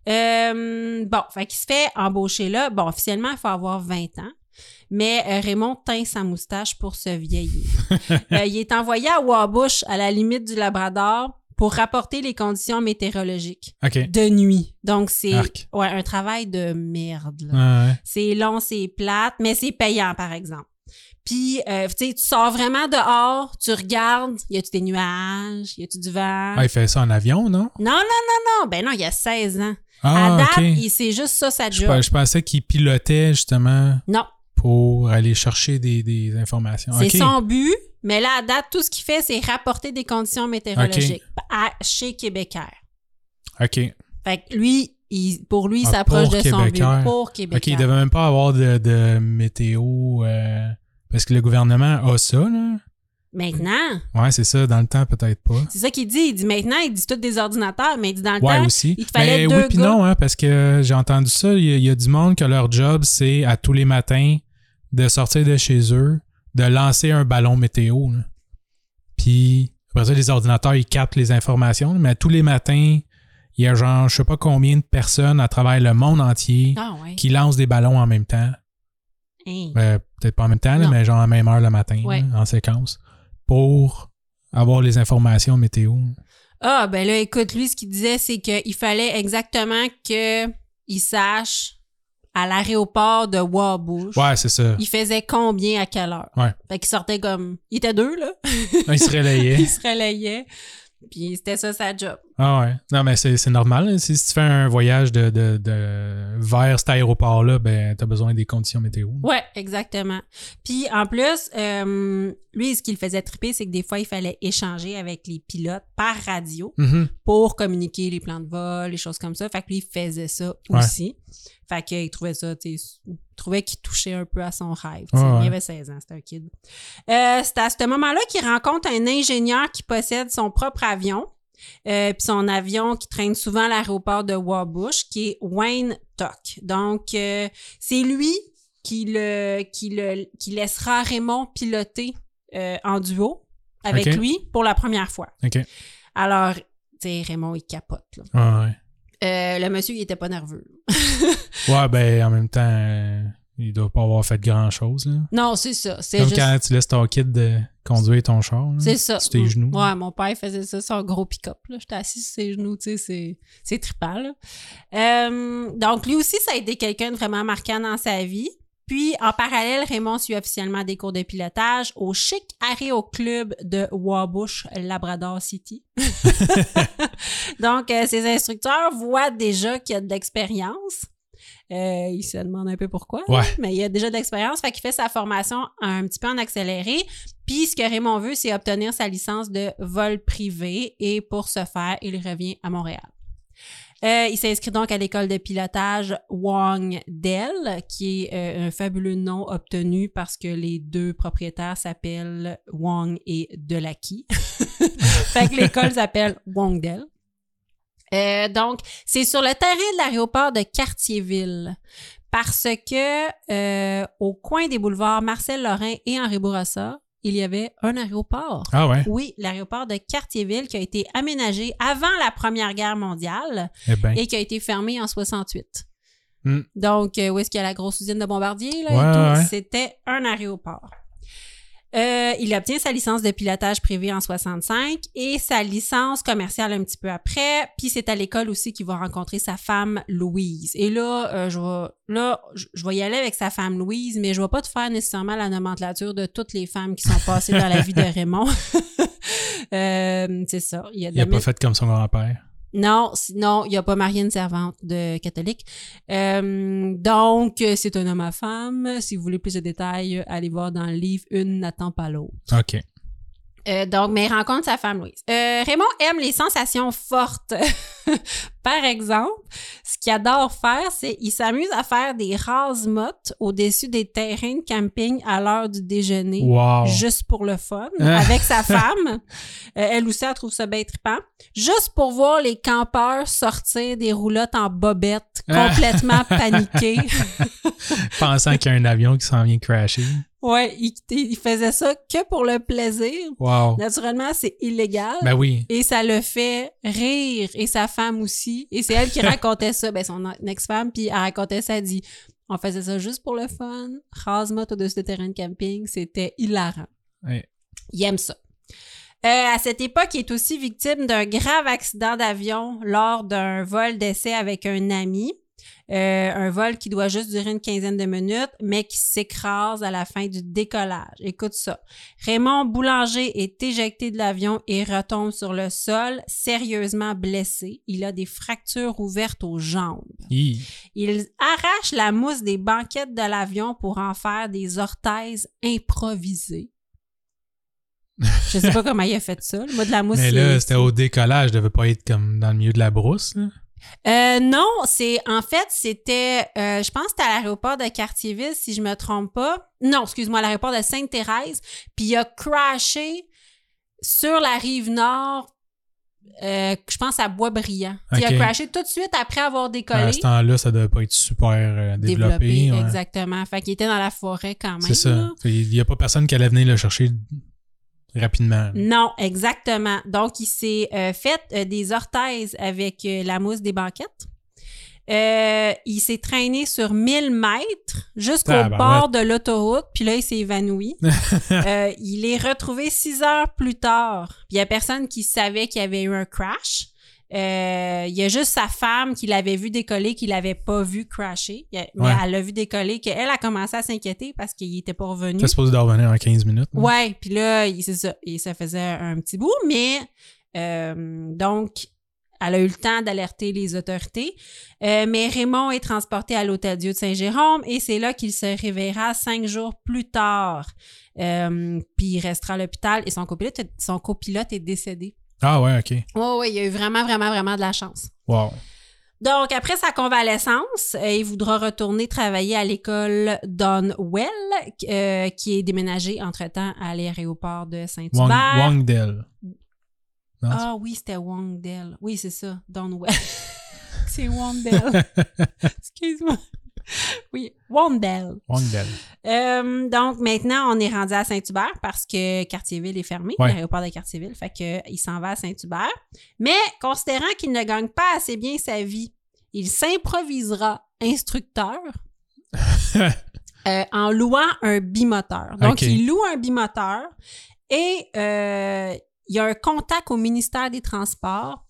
Euh, bon, fait qu'il se fait embaucher là. Bon, officiellement, il faut avoir 20 ans. Mais Raymond teint sa moustache pour se vieillir. Il est envoyé à Wabush, à la limite du Labrador, pour rapporter les conditions météorologiques de nuit. Donc, c'est ouais, un travail de merde. Ouais. C'est long, c'est plate, mais c'est payant, par exemple. Puis, euh, tu sais, tu sors vraiment dehors, tu regardes, y a-tu des nuages, y a-tu du vent? Ah, il fait ça en avion, non? Non, non, non, non, ben non, il y a 16 ans. Ah, à date, c'est juste ça, Je, job. pe- je pensais qu'il pilotait justement Non, pour aller chercher des, des informations. c'est son but, mais là, à date, tout ce qu'il fait, c'est rapporter des conditions météorologiques à, chez Québécois. OK. Fait que lui, il, pour lui, il Ah, s'approche de son but Québécois. pour Québécois. OK, il devait même pas avoir de, de météo euh, parce que le gouvernement a ça, là. Maintenant, Ouais, c'est ça. Dans le temps, peut-être pas. c'est ça qu'il dit. Il dit maintenant, il dit tout des ordinateurs, mais il dit dans le Ouais, temps, aussi. il te fallait Mais deux oui, puis non, hein, parce que j'ai entendu ça. Il y, a, il y a du monde que leur job, c'est à tous les matins de sortir de chez eux, de lancer un ballon météo. là. Puis après ça, les ordinateurs, ils captent les informations. Mais tous les matins, il y a genre, je sais pas combien de personnes à travers le monde entier Ah ouais. qui lancent des ballons en même temps. Euh, Peut-être pas en même temps, là, mais genre à la même heure le matin, Ouais. là, en séquence, pour avoir les informations météo. Ah, ben là, écoute, lui, ce qu'il disait, c'est qu'il fallait exactement qu'il sache à l'aéroport de Wabush. Ouais, c'est ça. Il faisait combien à quelle heure? Ouais. Fait qu'il sortait comme. Il était deux, là. Il se relayait. il se relayait. Puis c'était ça sa job. Ah ouais. Non, mais c'est normal. hein. Si, si tu fais un voyage de, de, de- vers cet aéroport-là, ben, t'as besoin des conditions météo. Ouais, exactement. Puis en plus, euh, lui, ce qu'il faisait triper, c'est que des fois, il fallait échanger avec les pilotes par radio Mhm. pour communiquer les plans de vol, les choses comme ça. Fait que lui, il faisait ça Ouais. aussi. Fait qu'il trouvait ça, tu trouvait qu'il touchait un peu à son rêve. tu ouais. Il avait 16 ans, c'était un kid. Euh, c'est à ce moment-là qu'il rencontre un ingénieur qui possède son propre avion. Euh, puis son avion qui traîne souvent à l'aéroport de Wabush, qui est Wayne Tuck. Donc, euh, c'est lui qui le, qui le, qui laissera Raymond piloter euh, en duo avec lui pour la première fois. Alors, tu sais, Raymond, il capote. là. Ah ouais. Le monsieur, il était pas nerveux. Ouais, ben, en même temps, euh, il doit pas avoir fait grand-chose, là. non, c'est ça. C'est Comme juste. quand tu laisses ton kid de conduire ton char. là, C'est ça. Sur tes genoux. Ouais, mon père faisait ça sur un gros pick-up. là. J'étais assis sur ses genoux, tu sais, c'est, c'est trippant. là. Euh, donc, lui aussi, ça a été quelqu'un de vraiment marquant dans sa vie. Puis, en parallèle, Raymond suit officiellement des cours de pilotage au chic Aero Club de Wabush, Labrador City. donc, euh, ses instructeurs voient déjà qu'il y a de l'expérience. Euh, il se demande un peu pourquoi, Ouais. mais il a déjà de l'expérience, fait qu'il fait sa formation un petit peu en accéléré. Puis ce que Raymond veut, c'est obtenir sa licence de vol privé et pour ce faire, il revient à Montréal. Euh, il s'inscrit donc à l'école de pilotage Wang Del, qui est euh, un fabuleux nom obtenu parce que les deux propriétaires s'appellent Wang et Delaki. fait que l'école s'appelle Wang Del. Euh, donc, c'est sur le terrain de l'aéroport de Cartierville parce que euh, au coin des boulevards Marcel Lorrain et Henri Bourassa, il y avait un aéroport. Ah ouais. Oui, l'aéroport de Cartierville qui a été aménagé avant la Première Guerre mondiale Eh ben. et qui a été fermé en 68. Hmm. Donc, euh, où est-ce qu'il y a la grosse usine de Bombardier? Là, Ouais, ouais. C'était un aéroport. Euh, il obtient sa licence de pilotage privé en 65 et sa licence commerciale un petit peu après. Puis c'est à l'école aussi qu'il va rencontrer sa femme Louise. Et là, euh, je vais là, je vais y aller avec sa femme Louise, mais je vais pas te faire nécessairement la nomenclature de toutes les femmes qui sont passées dans la vie de Raymond. Euh, c'est ça. Il a, Il a pas fait comme son grand-père. Non, si- non, il a pas marié une servante de catholique. Euh, donc, c'est un homme à femme. Si vous voulez plus de détails, allez voir dans le livre Une n'attend pas l'autre. OK. Euh, donc, mais il rencontre sa femme Louise. Euh, Raymond aime les sensations fortes. Par exemple, ce qu'il adore faire, c'est il s'amuse à faire des rases-mottes au-dessus des terrains de camping à l'heure du déjeuner Wow. juste pour le fun, Ah. avec sa femme. Euh, elle aussi, elle trouve ça bien trippant. Juste pour voir les campeurs sortir des roulottes en bobette, Ah. complètement paniqués. Pensant qu'il y a un avion qui s'en vient crasher. Ouais, il, il faisait ça que pour le plaisir. Wow. Naturellement, c'est illégal. Ben oui. Et ça le fait rire, et sa femme aussi. Et c'est elle qui racontait ça, ben son ex-femme, puis elle racontait ça, elle dit on faisait ça juste pour le fun, rase-motte au-dessus des terrains de camping, c'était hilarant. Ouais. Il aime ça. Euh, à cette époque, il est aussi victime d'un grave accident d'avion lors d'un vol d'essai avec un ami. Euh, un vol qui doit juste durer une quinzaine de minutes, mais qui s'écrase à la fin du décollage. Écoute ça. Raymond Boulanger est éjecté de l'avion et retombe sur le sol, sérieusement blessé. Il a des fractures ouvertes aux jambes. Hi. Il arrache la mousse des banquettes de l'avion pour en faire des orthèses improvisées. Je sais pas comment il a fait ça. Moi, de la mousse. Mais là, c'était au décollage. devait pas être comme dans le milieu de la brousse. Là. Euh, non, c'est en fait c'était, euh, je pense que c'était à l'aéroport de Cartierville si je me trompe pas. Non, excuse-moi, à l'aéroport de Sainte-Thérèse. Puis il a crashé sur la rive nord. euh, je pense à Boisbriand. Puis Ok. Il a crashé tout de suite après avoir décollé. À ce temps-là, ça devait pas être super développé. développé, ouais. exactement. Fait qu'il était dans la forêt quand même. C'est ça. là. Il y a pas personne qui allait venir le chercher rapidement. Non, exactement. Donc, il s'est euh, fait euh, des orthèses avec euh, la mousse des banquettes. Il s'est traîné sur 1000 mètres jusqu'au bord de l'autoroute, puis là, il s'est évanoui. Il est retrouvé six heures plus tard. Puis il y a personne qui savait qu'il y avait eu un crash. Euh, il y a juste sa femme qui l'avait vu décoller, qui l'avait pas vu crasher. A- Mais Ouais. elle l'a vu décoller, qu'elle a commencé à s'inquiéter parce qu'il était pas revenu. T'es supposé de revenir en 15 minutes. non? Ouais, puis là, il- c'est ça, et ça faisait un petit bout, mais euh, donc, elle a eu le temps d'alerter les autorités. Euh, mais Raymond est transporté à l'Hôtel Dieu de Saint-Jérôme et c'est là qu'il se réveillera cinq jours plus tard. Euh, puis il restera à l'hôpital et son copilote, son copilote est décédé. Ah ouais, ok. Oh, oui, il a eu vraiment, vraiment, vraiment de la chance. Wow. Donc, après sa convalescence, euh, il voudra retourner travailler à l'école Donwell, euh, qui est déménagée entre-temps à l'aéroport de Saint-Hubert. Wangdell. Ah oui, c'était Wangdell. Oui, c'est ça, Donwell. c'est Wangdell. Excuse-moi. Oui, Wangdell. Wangdell. Euh, donc maintenant, on est rendu à Saint-Hubert parce que Cartierville est fermé, Ouais. l'aéroport de Cartierville. Fait que il s'en va à Saint-Hubert. Mais considérant qu'il ne gagne pas assez bien sa vie, il s'improvisera instructeur euh, en louant un bimoteur. Donc, il loue un bimoteur et euh, il y a un contact au ministère des Transports.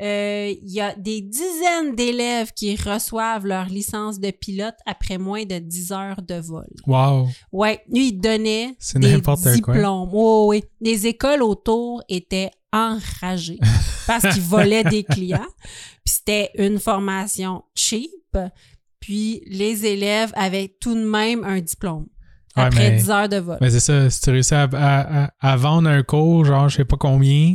Euh, il y a des dizaines d'élèves qui reçoivent leur licence de pilote après moins de 10 heures de vol. Wow. Ouais, lui, il donnait C'est des n'importe quoi. diplômes. Oh, oui, Les écoles autour étaient enragées parce qu'ils volaient des clients. Puis c'était une formation cheap. Puis les élèves avaient tout de même un diplôme Ouais, après mais- 10 heures de vol. Mais c'est ça, si tu réussis à, à- à- à vendre un cours, genre je sais pas combien,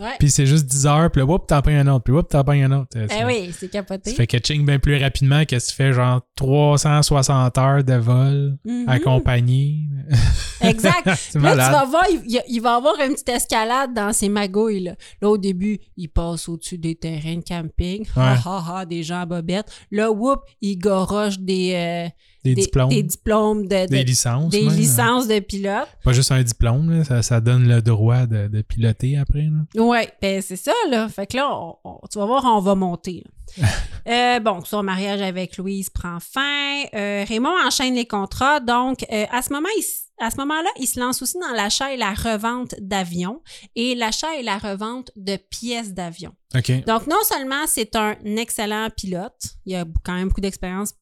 Ouais. puis c'est juste 10 heures, puis là, whoop, t'en payes un autre, puis whoop, t'en payes un autre. Eh ça- oui, c'est capoté. Ça fait que ching bien plus rapidement que si tu fais genre 360 heures de vol Mhm. accompagné. Exact. Là, tu vas voir, il, il- va avoir une petite escalade dans ses magouilles. Là, Là, au début, il passe au-dessus des terrains de camping. Ha, ha, ha, des gens à bobettes. Là, whoop, il goroche des, euh, Des, diplômes, des diplômes de, de- des licences. des même. licences de pilote. Pas juste un diplôme, là, ça, ça donne le droit de, de piloter après. Ouais, ben c'est ça, là. Fait que là, on- on- tu vas voir, on va monter. Euh, bon, son mariage avec Louise prend fin. Euh, Raymond enchaîne les contrats. Donc, euh, à ce moment, il à ce moment-là, il se lance aussi dans l'achat et la revente d'avions et l'achat et la revente de pièces d'avion. OK. Donc, non seulement c'est un excellent pilote, il a quand même beaucoup d'expérience.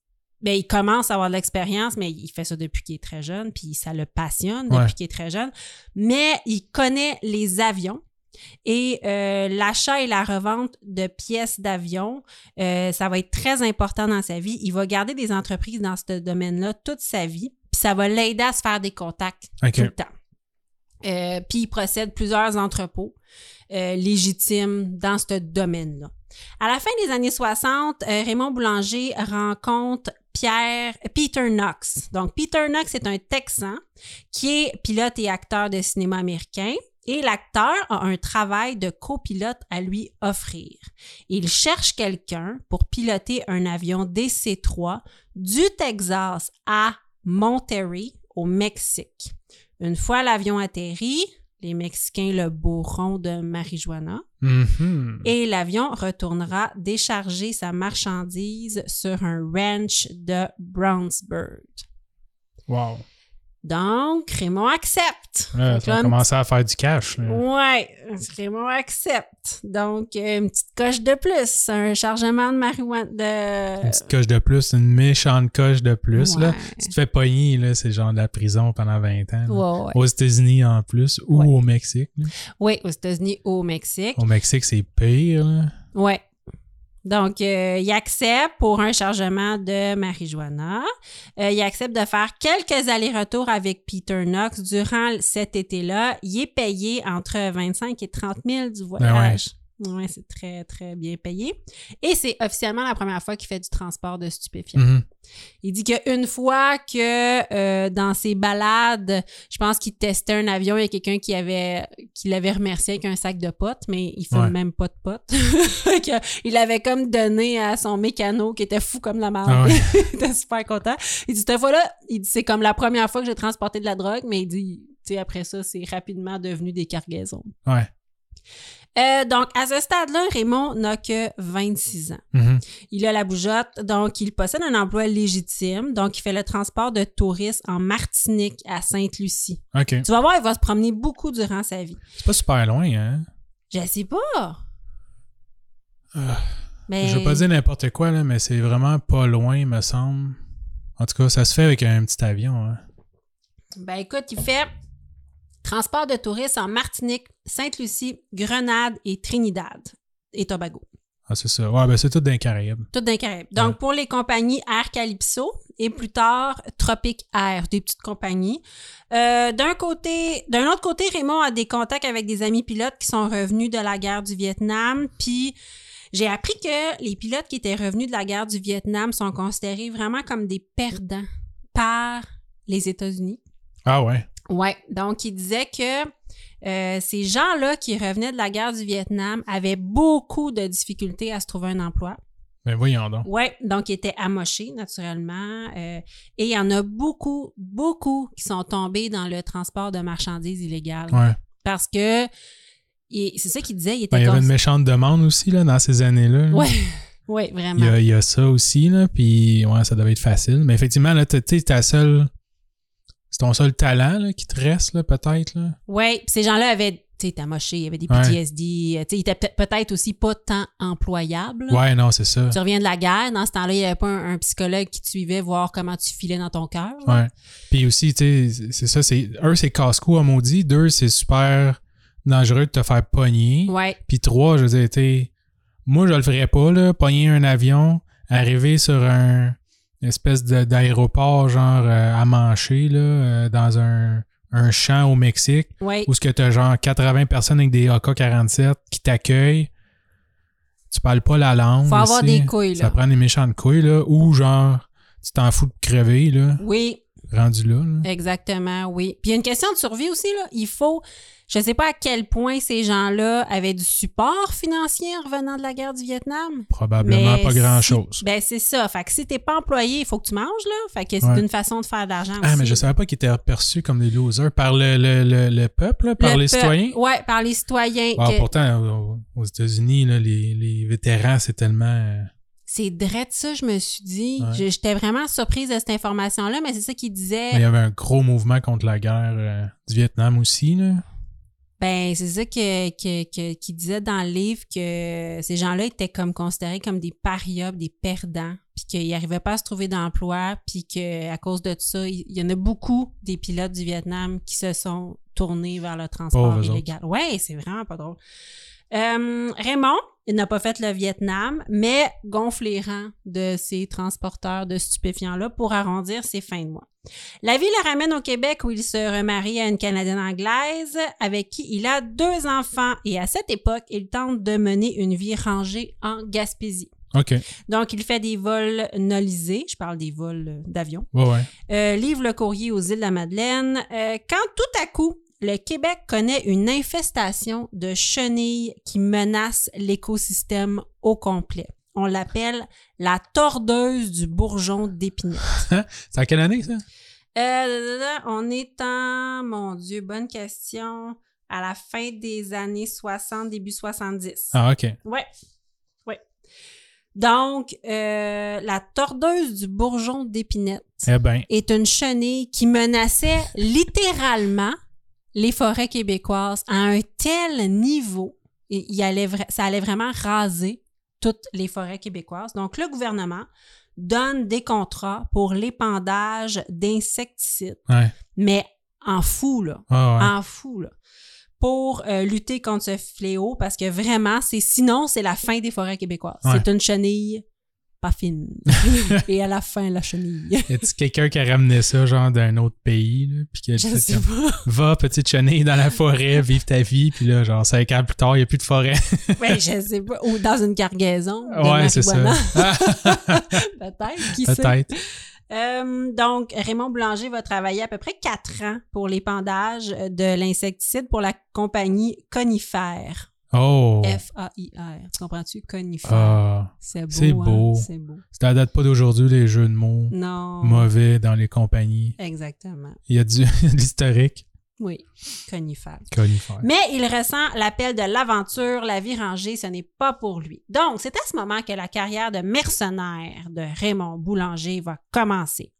Ben, il commence à avoir de l'expérience, mais il fait ça depuis qu'il est très jeune, puis ça le passionne depuis Ouais. qu'il est très jeune. Mais il connaît les avions et euh, l'achat et la revente de pièces d'avion, euh, ça va être très important dans sa vie. Il va garder des entreprises dans ce domaine-là toute sa vie, puis ça va l'aider à se faire des contacts tout le temps. Euh, puis il possède plusieurs entrepôts légitimes dans ce domaine-là. À la fin des années 60, euh, Raymond Boulanger rencontre Peter Knox. Donc Peter Knox est un Texan qui est pilote et acteur de cinéma américain. Et l'acteur a un travail de copilote à lui offrir. Il cherche quelqu'un pour piloter un avion DC-3 du Texas à Monterrey, au Mexique. Une fois l'avion atterri, les Mexicains le bourront de marijuana Mhm. et l'avion retournera décharger sa marchandise sur un ranch de Brownsburg. Wow. Donc, Raymond accepte. Va là, commencer à faire du cash. là. Ouais, Raymond accepte. Donc, euh, une petite coche de plus, un chargement de marijuana de... Une petite coche de plus, une méchante coche de plus. Là. Tu te fais pogner, là, c'est genre de la prison pendant 20 ans. Ouais, ouais. Aux États-Unis en plus, ou au Mexique. là. Oui, aux États-Unis, au Mexique. Au Mexique, c'est pire. là. Ouais. Donc, euh, il accepte pour un chargement de marijuana. Euh, il accepte de faire quelques allers-retours avec Peter Knox durant cet été-là. Il est payé entre 25 et 30 000 du voyage. Ouais, c'est très, très bien payé. Et c'est officiellement la première fois qu'il fait du transport de stupéfiants. Mhm. Il dit qu'une fois que euh, dans ses balades, je pense qu'il testait un avion, il y a quelqu'un qui avait qui l'avait remercié avec un sac de potes, mais il fait Ouais. même pas de potes. Il avait comme donné à son mécano qui était fou comme la merde. Ah ouais. il était super content. Il dit cette fois-là, il dit c'est comme la première fois que j'ai transporté de la drogue, mais il dit tu sais après ça, c'est rapidement devenu des cargaisons. Ouais. Euh, donc, à ce stade-là, Raymond n'a que 26 ans. Mhm. Il a la bougeotte, donc il possède un emploi légitime. Donc, il fait le transport de touristes en Martinique à Sainte-Lucie. OK. Tu vas voir, il va se promener beaucoup durant sa vie. C'est pas super loin, hein? Je sais pas. Mais... Je veux pas dire n'importe quoi, là, mais c'est vraiment pas loin, me semble. En tout cas, ça se fait avec un petit avion. Hein. Ben écoute, il fait transport de touristes en Martinique, Sainte-Lucie, Grenade et Trinidad et Tobago. Ah, c'est ça. Ouais, ben c'est tout dans les Caraïbes. Tout dans les Caraïbes. Donc, Ouais. pour les compagnies Air Calypso et plus tard Tropic Air, des petites compagnies. Euh, d'un côté, d'un autre côté, Raymond a des contacts avec des amis pilotes qui sont revenus de la guerre du Vietnam. Puis, j'ai appris que les pilotes qui étaient revenus de la guerre du Vietnam sont considérés vraiment comme des perdants par les États-Unis. Ah ouais. Ouais, donc il disait que euh, ces gens-là qui revenaient de la guerre du Vietnam avaient beaucoup de difficultés à se trouver un emploi. Ben voyons donc. Ouais, donc ils étaient amochés naturellement. euh, et il y en a beaucoup, beaucoup qui sont tombés dans le transport de marchandises illégales. Ouais. Parce que c'est ça qu'il disait, il était Ben, il y avait une méchante demande aussi là, dans ces années-là. ouais, Il vraiment. y, a, il y a ça aussi, là, puis ouais, ça devait être facile. Mais effectivement, là, tu sais, ta seule. C'est ton seul talent là, qui te reste, peut-être. Là? Ouais, puis ces gens-là avaient, tu sais, amoché, il y avait des Ouais. PTSD, euh, tu sais, ils étaient peut- peut-être aussi pas tant employables. Ouais, non, c'est ça. Tu reviens de la guerre, dans ce temps-là, il n'y avait pas un, un psychologue qui te suivait voir comment tu filais dans ton cœur. Ouais. Puis aussi, tu sais, c'est ça. c'est Un, c'est casse-cou à maudit. Deux, c'est super dangereux de te faire pogner. Ouais, Puis trois, je veux dire, t'sais, moi, je le ferais pas, là, pogner un avion, arriver sur un une espèce d'aéroport, genre euh, à mancher, là, euh, dans un, un champ au Mexique, ouais. où ce que t'as genre 80 personnes avec des AK-47 qui t'accueillent. Tu parles pas la langue. Faut avoir aussi. des couilles, là. Ça prend des méchantes couilles, là, ou genre, tu t'en fous de crever, là, Oui, rendu là. là. exactement, oui. Puis il y a une question de survie aussi, là. Il faut, je sais pas à quel point ces gens-là avaient du support financier en revenant de la guerre du Vietnam. Probablement Mais pas si- grand-chose. Ben, c'est ça. Fait que si t'es pas employé, il faut que tu manges, là. Fait que c'est Ouais. une façon de faire de l'argent Ah, aussi. mais je savais pas qu'ils étaient perçus comme des losers par le, le, le, le peuple, par Le les citoyens? Ouais, par les citoyens. Que- pourtant, aux, États-Unis, là, les, les vétérans, c'est tellement. euh, C'est drôle ça, je me suis dit. Ouais. J'étais vraiment surprise de cette information-là, mais c'est ça qu'il disait. Il y avait un gros mouvement contre la guerre euh, du Vietnam aussi. Là. Ben, c'est ça que, que, que- qu'il disait dans le livre que ces gens-là étaient comme considérés comme des parias, des perdants, puis qu'ils n'arrivaient pas à se trouver d'emploi, puis qu'à cause de ça, il y en a beaucoup des pilotes du Vietnam qui se sont tournés vers le transport illégal. Ouais, c'est vraiment pas drôle. Euh, Raymond, il n'a pas fait le Vietnam, mais gonfle les rangs de ces transporteurs de stupéfiants-là pour arrondir ses fins de mois. La vie le ramène au Québec où il se remarie à une Canadienne anglaise avec qui il a deux enfants et à cette époque, il tente de mener une vie rangée en Gaspésie. OK. Donc, il fait des vols nolisés, je parle des vols d'avion, Ouais, ouais. euh, livre le courrier aux îles de la Madeleine. Euh, quand tout à coup, le Québec connaît une infestation de chenilles qui menace l'écosystème au complet. On l'appelle la tordeuse du bourgeon d'épinette. C'est à quelle année, ça? Euh, on est en, mon Dieu, bonne question, à la fin des années 60, début 70. Ah, OK. Ouais. Ouais. Donc, euh, la tordeuse du bourgeon d'épinette Eh ben, est une chenille qui menaçait littéralement les forêts québécoises à un tel niveau, et il allait vra- ça allait vraiment raser toutes les forêts québécoises. Donc, le gouvernement donne des contrats pour l'épandage d'insecticides, ouais. mais en fou, là Ah, ouais. en fou là, pour euh, lutter contre ce fléau parce que vraiment, c'est sinon, c'est la fin des forêts québécoises. Ouais. C'est une chenille pas fine. Et à la fin, la chenille. Y a-tu quelqu'un qui a ramené ça, genre, d'un autre pays, là? Puis qui a Je dit, sais pas. Va, petite chenille, dans la forêt, vive ta vie. Puis là, genre, cinq ans plus tard, il n'y a plus de forêt. Ouais, je sais pas. Ou dans une cargaison. ouais, c'est ça. Peut-être, qui sait. Peut-être. Euh, donc, Raymond Boulanger va travailler à peu près quatre ans pour l'épandage de l'insecticide pour la compagnie Conifère. Oh. F-A-I-R. Tu comprends-tu? Conifère. Ah. c'est beau. c'est hein? beau. C'est beau. Ça date pas d'aujourd'hui, les jeux de mots Non. mauvais dans les compagnies. Exactement. Il y a du de l'historique. Oui, conifère. Conifère. Mais il ressent l'appel de l'aventure, la vie rangée, ce n'est pas pour lui. Donc, c'est à ce moment que la carrière de mercenaire de Raymond Boulanger va commencer.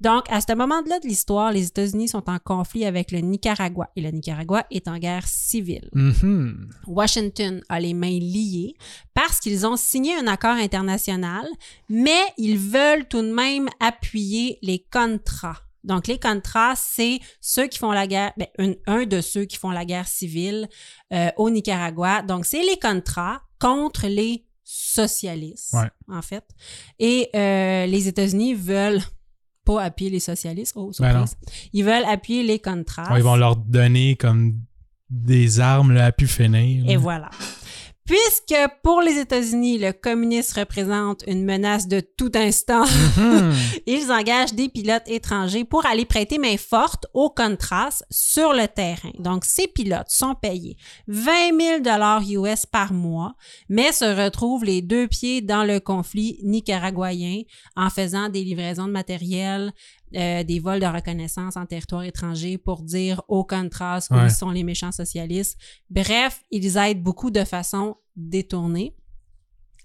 Donc, à ce moment-là de l'histoire, les États-Unis sont en conflit avec le Nicaragua et le Nicaragua est en guerre civile. Mhm. Washington a les mains liées parce qu'ils ont signé un accord international, mais ils veulent tout de même appuyer les contrats. Donc, les contrats, c'est ceux qui font la guerre, ben, un, un de ceux qui font la guerre civile euh, au Nicaragua. Donc, c'est les contrats contre les socialistes, Ouais. en fait. Et euh, les États-Unis veulent pas appuyer les socialistes. Oh, Ben. Ils veulent appuyer les contrats. Ouais, ils vont leur donner comme des armes là, à pu finir. Et là. voilà. Puisque pour les États-Unis, le communisme représente une menace de tout instant, Mhm. ils engagent des pilotes étrangers pour aller prêter main forte au Contras sur le terrain. Donc, ces pilotes sont payés 20 000 dollars US par mois, mais se retrouvent les deux pieds dans le conflit nicaraguayen en faisant des livraisons de matériel, euh, des vols de reconnaissance en territoire étranger pour dire aux Contras où Ouais. sont les méchants socialistes. Bref, ils aident beaucoup de façon détournée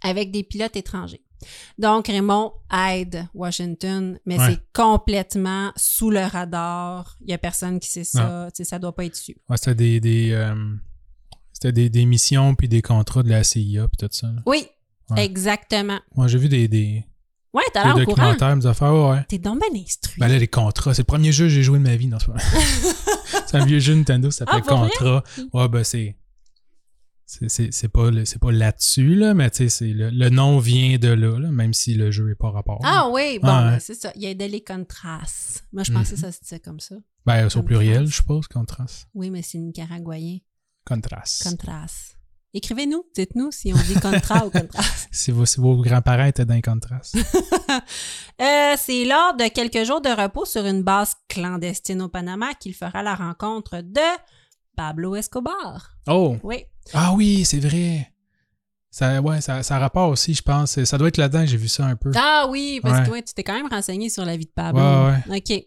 avec des pilotes étrangers. Donc, Raymond aide Washington, mais Ouais. c'est complètement sous le radar. Il n'y a personne qui sait ça. Ça doit pas être su. Ouais, c'était des, des, euh, c'était des, des missions puis des contrats de la CIA puis tout ça. là. Oui, Ouais. exactement. Moi, j'ai vu des, des, Ouais, t'as l'air au courant. documentaires, affaires, ouais, ouais. T'es donc bien instruit. Ben là, les contrats, c'est le premier jeu que j'ai joué de ma vie, non, c'est pas- C'est un vieux jeu Nintendo, ça s'appelait Ah, pour vrai? Contra. Ouais, ben c'est. C'est, pas, pas là-dessus, là, mais tu sais, le, le nom vient de là, là, même si le jeu est pas rapport. ah oui, bon, Ah, ouais. ben, c'est ça. Il y a des les contras. Moi, je pensais que ça se disait comme ça. Ben, c'est au pluriel, je suppose, Contras. Oui, mais c'est nicaraguayen. Contras. Contras. Écrivez-nous, dites-nous si on dit contra ou contras. Si vos, si vos grands-parents étaient dans les Contras. Euh, c'est lors de quelques jours de repos sur une base clandestine au Panama qu'il fera la rencontre de Pablo Escobar. Oh! Oui. Ah oui, c'est vrai. Ça, ouais, ça, ça a rapport aussi, je pense. Ça doit être là-dedans que j'ai vu ça un peu. Ah oui, parce Ouais. que toi, tu t'es quand même renseigné sur la vie de Pablo. Ouais, OK.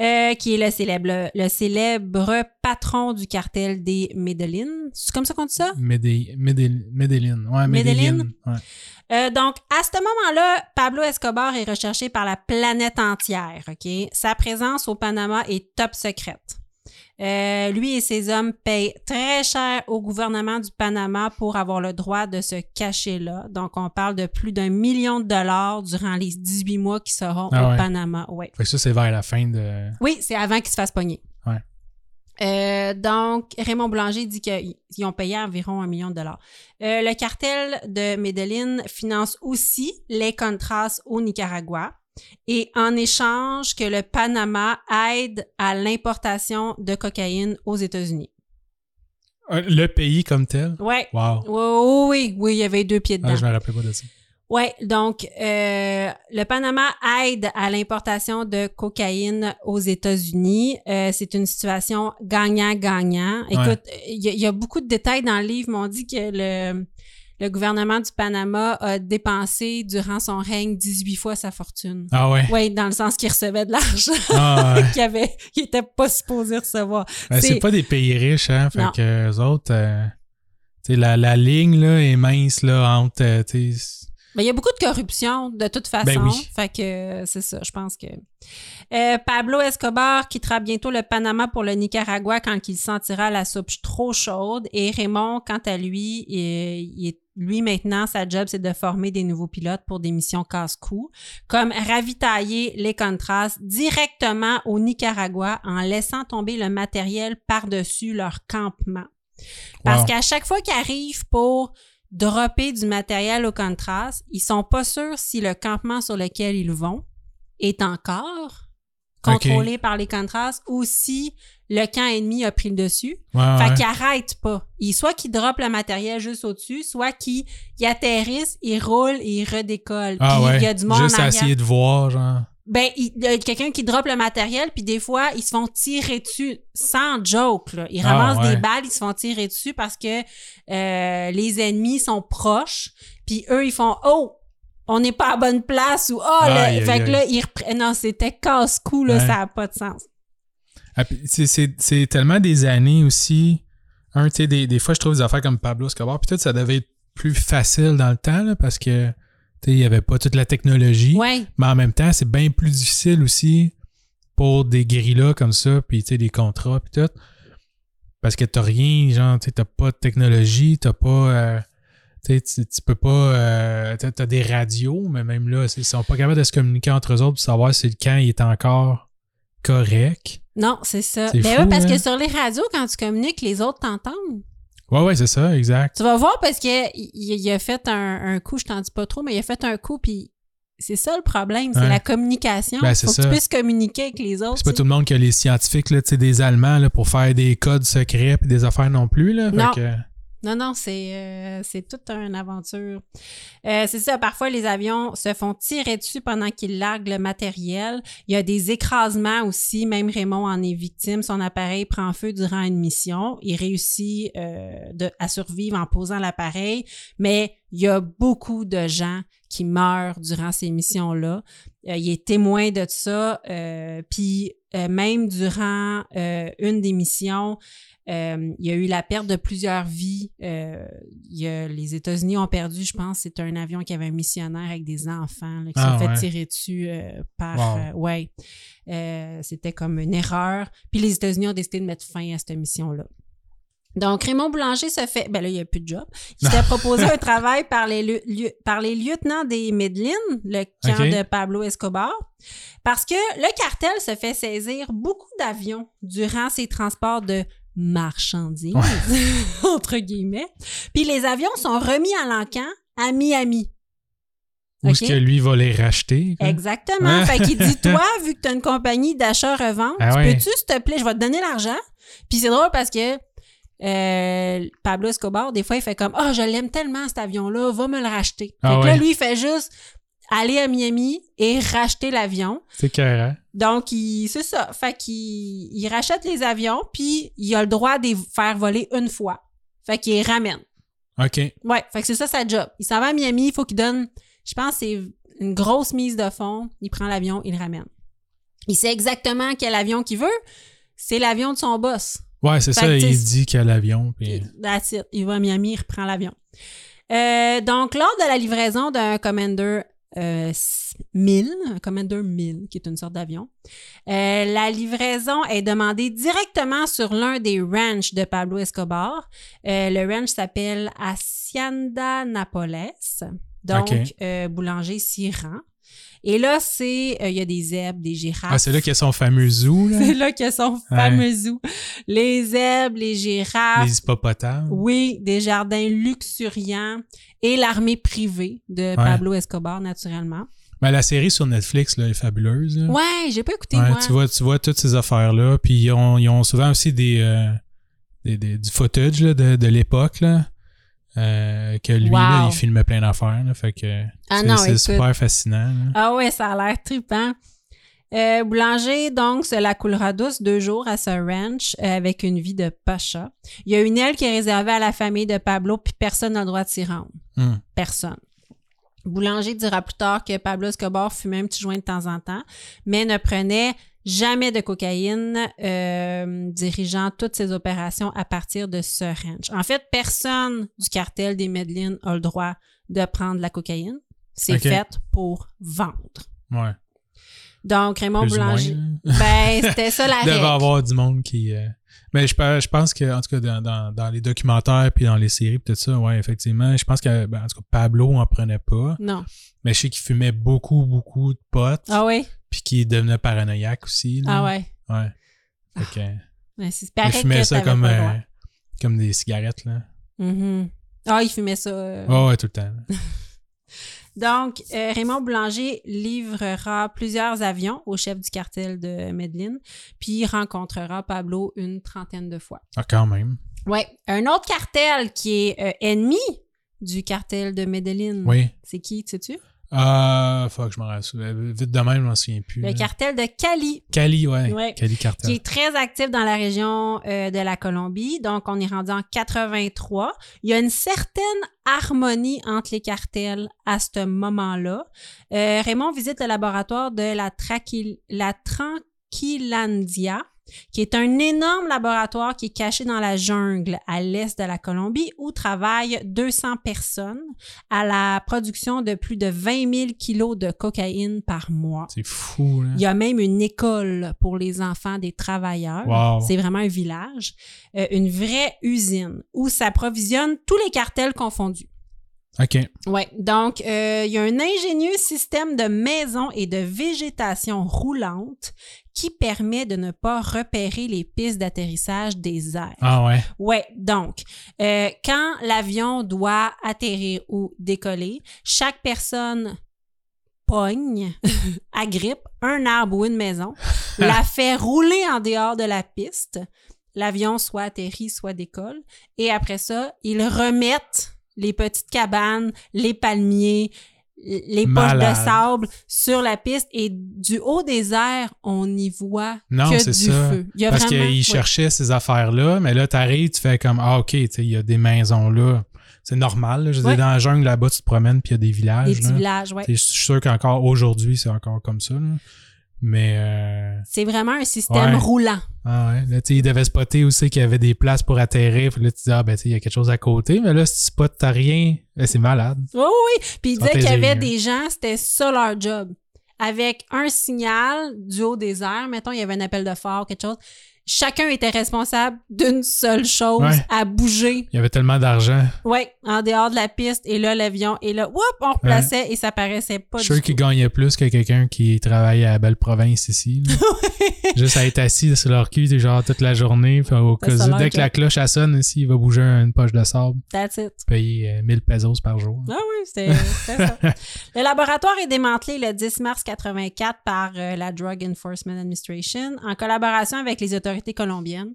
Euh, qui est le célèbre, le célèbre patron du cartel des Medellin. C'est comme ça qu'on dit ça? Médé- Medellin. Ouais, Medellin? Medellin. Ouais. Euh, donc, à ce moment-là, Pablo Escobar est recherché par la planète entière. OK? Sa présence au Panama est top secrète. Euh, lui et ses hommes payent très cher au gouvernement du Panama pour avoir le droit de se cacher là. Donc, on parle de plus d'un million de dollars durant les 18 mois qui seront Ah au ouais. Panama. Ouais. Fait que ça, c'est vers la fin de. Oui, c'est avant qu'il se fasse pogner. Ouais. Euh, donc, Raymond Blanger dit qu'ils ils ont payé environ un million de dollars. Euh, le cartel de Medellin finance aussi les Contras au Nicaragua et en échange que le Panama aide à l'importation de cocaïne aux États-Unis. Le pays comme tel? Ouais. Wow. Oui, oui, oui, oui, il y avait deux pieds dedans. Ah, je me rappelais pas de ça. Ouais, donc euh, le Panama aide à l'importation de cocaïne aux États-Unis. Euh, c'est une situation gagnant-gagnant. Écoute, il y, y a beaucoup de détails dans le livre, mais on dit que le, le gouvernement du Panama a dépensé durant son règne 18 fois sa fortune. Ah ouais. Oui, dans le sens qu'il recevait de l'argent Ah, ouais. qu'il avait, qu'il était pas supposé recevoir. Ben, C'est- pas des pays riches, hein. Fait Non. que eux autres, euh, la, la ligne, là, est mince, là, entre, euh, Ben, il y a beaucoup de corruption de toute façon. Ben oui. Fait que euh, c'est ça, je pense que. Euh, Pablo Escobar quittera bientôt le Panama pour le Nicaragua quand il sentira la soupe trop chaude. Et Raymond, quant à lui, il- il est- lui maintenant, sa job, c'est de former des nouveaux pilotes pour des missions casse-cou, comme ravitailler les Contras directement au Nicaragua en laissant tomber le matériel par-dessus leur campement. Parce Wow. qu'à chaque fois qu'ils arrivent pour dropper du matériel au Contras, ils sont pas sûrs si le campement sur lequel ils vont est encore contrôlé par les Contras ou si le camp ennemi a pris le dessus. ouais, Fait ouais. qu'ils arrêtent pas. Ils, soit qu'ils droppent le matériel juste au-dessus, soit qu'ils ils atterrissent, ils roulent et ils redécollent. Ah Puis ouais. il y a du monde Juste à essayer de voir, genre. Ben, il y a quelqu'un qui droppe le matériel, puis des fois, ils se font tirer dessus sans joke. Là. Ils Ah, ramassent des balles, ils se font tirer dessus parce que euh, les ennemis sont proches, puis eux, ils font « Oh! On n'est pas à bonne place » ou « Oh! là, Aïe, aïe, Fait que là, ils reprennent... Non, c'était casse-cou, là, Ouais. ça n'a pas de sens. Ah, c'est- tellement des années aussi. Un, tu sais, des, des fois, je trouve des affaires comme Pablo Escobar, puis tout, ça devait être plus facile dans le temps, là, parce que, tu tu sais, il n'y avait pas toute la technologie. Ouais. Mais en même temps, c'est bien plus difficile aussi pour des guérillas comme ça, puis tu sais, des contrats, puis tout. Parce que t'as rien, genre, tu t'as pas de technologie, t'as pas. euh, tu tu tu peux pas. euh, t'as t'as des radios, mais même là, ils sont pas capables de se communiquer entre eux autres pour savoir si le camp il est encore correct. Non, c'est ça. C'est Ben ouais, parce hein? que sur les radios, quand tu communiques, les autres t'entendent. Ouais, ouais, c'est ça, exact. Tu vas voir parce que il, a fait un, un coup, je t'en dis pas trop, mais il a fait un coup, puis c'est ça le problème, c'est la communication. Ben, Il faut que tu ça. puisses communiquer avec les autres. C'est pas tout le monde qui a les scientifiques, là, tu sais, des Allemands, là, pour faire des codes secrets puis des affaires non plus, là. Fait Non. que- Non, non, c'est euh, c'est toute une aventure. Euh, c'est ça, parfois les avions se font tirer dessus pendant qu'ils larguent le matériel. Il y a des écrasements aussi, même Raymond en est victime. Son appareil prend feu durant une mission. Il réussit euh, à survivre en posant l'appareil, mais il y a beaucoup de gens qui meurent durant ces missions-là. Euh, il est témoin de ça. euh, Puis euh, même durant une des missions, il y a eu la perte de plusieurs vies. Euh, il y a- les États-Unis ont perdu, je pense, c'est un avion qui avait un missionnaire avec des enfants là, qui Ah, s'est fait tirer dessus euh, par. Wow. euh, ouais. Euh, C'était comme une erreur. Puis les États-Unis ont décidé de mettre fin à cette mission-là. Donc, Raymond Boulanger se fait. Ben là, il n'y a plus de job. Il s'était proposé un travail par les, lieu- lieu- par les lieutenants des Medellín, le camp de Pablo Escobar, parce que le cartel se fait saisir beaucoup d'avions durant ses transports de marchandises, entre guillemets. Puis les avions sont remis à l'encan à Miami. Où est-ce Ok? que lui va les racheter? quoi? Exactement. Fait qu'il dit, toi, vu que tu as une compagnie d'achat-revente, Ah ouais. peux-tu, s'il te plaît, je vais te donner l'argent? Puis c'est drôle parce que euh, Pablo Escobar, des fois, il fait comme, ah, je l'aime tellement cet avion-là, va me le racheter. Fait Ah que là, lui, il fait juste aller à Miami et racheter l'avion. C'est carré. Donc, il- c'est ça. Fait qu'il il rachète les avions, puis il a le droit de les faire voler une fois. Fait qu'il les ramène. OK. Ouais, fait que c'est ça sa job. Il s'en va à Miami, il faut qu'il donne, je pense, que c'est une grosse mise de fond. Il prend l'avion, il le ramène. Il sait exactement quel avion qu'il veut. C'est l'avion de son boss. Ouais, c'est ça, il dit qu'il y a l'avion. Puis... That's it. Il va à Miami, il reprend l'avion. Euh, donc, lors de la livraison d'un Commander euh, 1000, un Commander 1000, qui est une sorte d'avion, euh, la livraison est demandée directement sur l'un des ranchs de Pablo Escobar. Euh, le ranch s'appelle Hacienda Napoles. Donc, Ok. euh, boulanger s'y rend. Et là, c'est, euh, il y a des zèbres, des girafes. Ah, c'est là qu'il y a son fameux zoo, là. C'est là que son fameux zoo. Les zèbres, les girafes, Les hippopotames. oui, des jardins luxuriants et l'armée privée de Pablo Escobar, naturellement. Mais la série sur Netflix, là, est fabuleuse. là. Ouais, j'ai pas écouté, Ouais, moi. tu, vois, tu vois toutes ces affaires-là. Puis ils ont, ils ont souvent aussi des, euh, des, des- du footage là, de, de l'époque. là. Euh, que lui, Wow. là, il filmait plein d'affaires. Fait que Ah c'est non, c'est écoute. super fascinant. là. Ah ouais, ça a l'air trippant. Euh, Boulanger, donc, se la coulera douce deux jours à ce ranch euh, avec une vie de pacha. Il y a une aile qui est réservée à la famille de Pablo, puis personne n'a le droit de s'y rendre. Hum. Personne. Boulanger dira plus tard que Pablo Escobar fumait un petit joint de temps en temps, mais ne prenait jamais de cocaïne, euh, dirigeant toutes ses opérations à partir de ce ranch. En fait, personne du cartel des Medellín a le droit de prendre la cocaïne. C'est fait pour vendre. Ouais. Donc, Raymond Plus Boulanger, ben, c'était ça la Il devait règle. avoir du monde qui. euh, Mais je, pe- je pense que, en tout cas, dans, dans, dans les documentaires puis dans les séries, tout ça, ouais, effectivement, je pense que, ben, en tout cas, Pablo en prenait pas. Non. Mais je sais qu'il fumait beaucoup, beaucoup de potes. Ah oui? Puis qu'il devenait paranoïaque aussi. là. Ah ouais. Ouais. Fait que, c'est il fumait ça comme, euh, comme des cigarettes, là. Mhm. Ah, il fumait ça. euh, Ouais, ouais, tout le temps. Donc, euh, Raymond Boulanger livrera plusieurs avions au chef du cartel de Medellín, puis il rencontrera Pablo une trentaine de fois. Ah, quand même. Ouais. Un autre cartel qui est euh, ennemi du cartel de Medellín. Oui. C'est qui, tu sais-tu? Ah, fuck, je m'en rappelle. Vite de même, je m'en souviens plus. Le là. cartel de Cali. Cali, ouais. Ouais. Cali Cartel. qui est très actif dans la région euh, de la Colombie. Donc, on est rendu en 83. Il y a une certaine harmonie entre les cartels à ce moment-là. Euh, Raymond visite le laboratoire de la, la Tranquilandia qui est un énorme laboratoire qui est caché dans la jungle à l'est de la Colombie où travaillent 200 personnes à la production de plus de 20 000 kilos de cocaïne par mois. C'est fou, là. Il y a même une école pour les enfants des travailleurs. Wow. C'est vraiment un village, euh, une vraie usine où s'approvisionnent tous les cartels confondus. OK. Ouais, donc euh, il y a un ingénieux système de maisons et de végétation roulante qui permet de ne pas repérer les pistes d'atterrissage des airs. Ah ouais? Ouais, donc euh, quand l'avion doit atterrir ou décoller, chaque personne pogne, agrippe un arbre ou une maison, la fait rouler en dehors de la piste. L'avion soit atterrit, soit décolle. Et après ça, ils remettent les petites cabanes, les palmiers, les poches de sable sur la piste et du haut des airs, on n'y voit Non, que c'est du ça. feu. Il y a Parce qu'ils ouais. cherchaient ces affaires-là, mais là, t'arrives, tu fais comme Ah, OK, tu il y a des maisons là. C'est normal. là. Je Ouais. dans la jungle, là-bas, tu te promènes, puis il y a des villages. Des petits villages. Tu sais, Je suis sûr qu'encore aujourd'hui, c'est encore comme ça. là. Mais. euh, C'est vraiment un système Ouais. roulant. Ah ouais. Là, tu ils devaient spotter aussi qu'il y avait des places pour atterrir. Puis là, tu dis, ah, ben, il y a quelque chose à côté. Mais là, si tu spots, t'as rien. Ben, c'est malade. Oui, oui, oui. Puis il Sans disait qu'il y avait yeux. des gens, c'était ça leur job. Avec un signal du haut des airs, mettons, il y avait un appel de phare, quelque chose. Chacun était responsable d'une seule chose, Ouais. à bouger. Il y avait tellement d'argent. Ouais, en dehors de la piste. Et là, l'avion, et là, whoop, on replaçait et ça paraissait pas Je suis sûr qu'il gagnait plus que quelqu'un qui travaillait à la belle province ici. Juste à être assis sur leur cul genre toute la journée. Puis au cas où, dès que que- la cloche elle sonne ici, il va bouger une poche de sable. That's it. Payer euh, 1000 pesos par jour. Ah oui, c'était ça. Le laboratoire est démantelé le 10 mars 84 par euh, la Drug Enforcement Administration en collaboration avec les autorités colombiennes.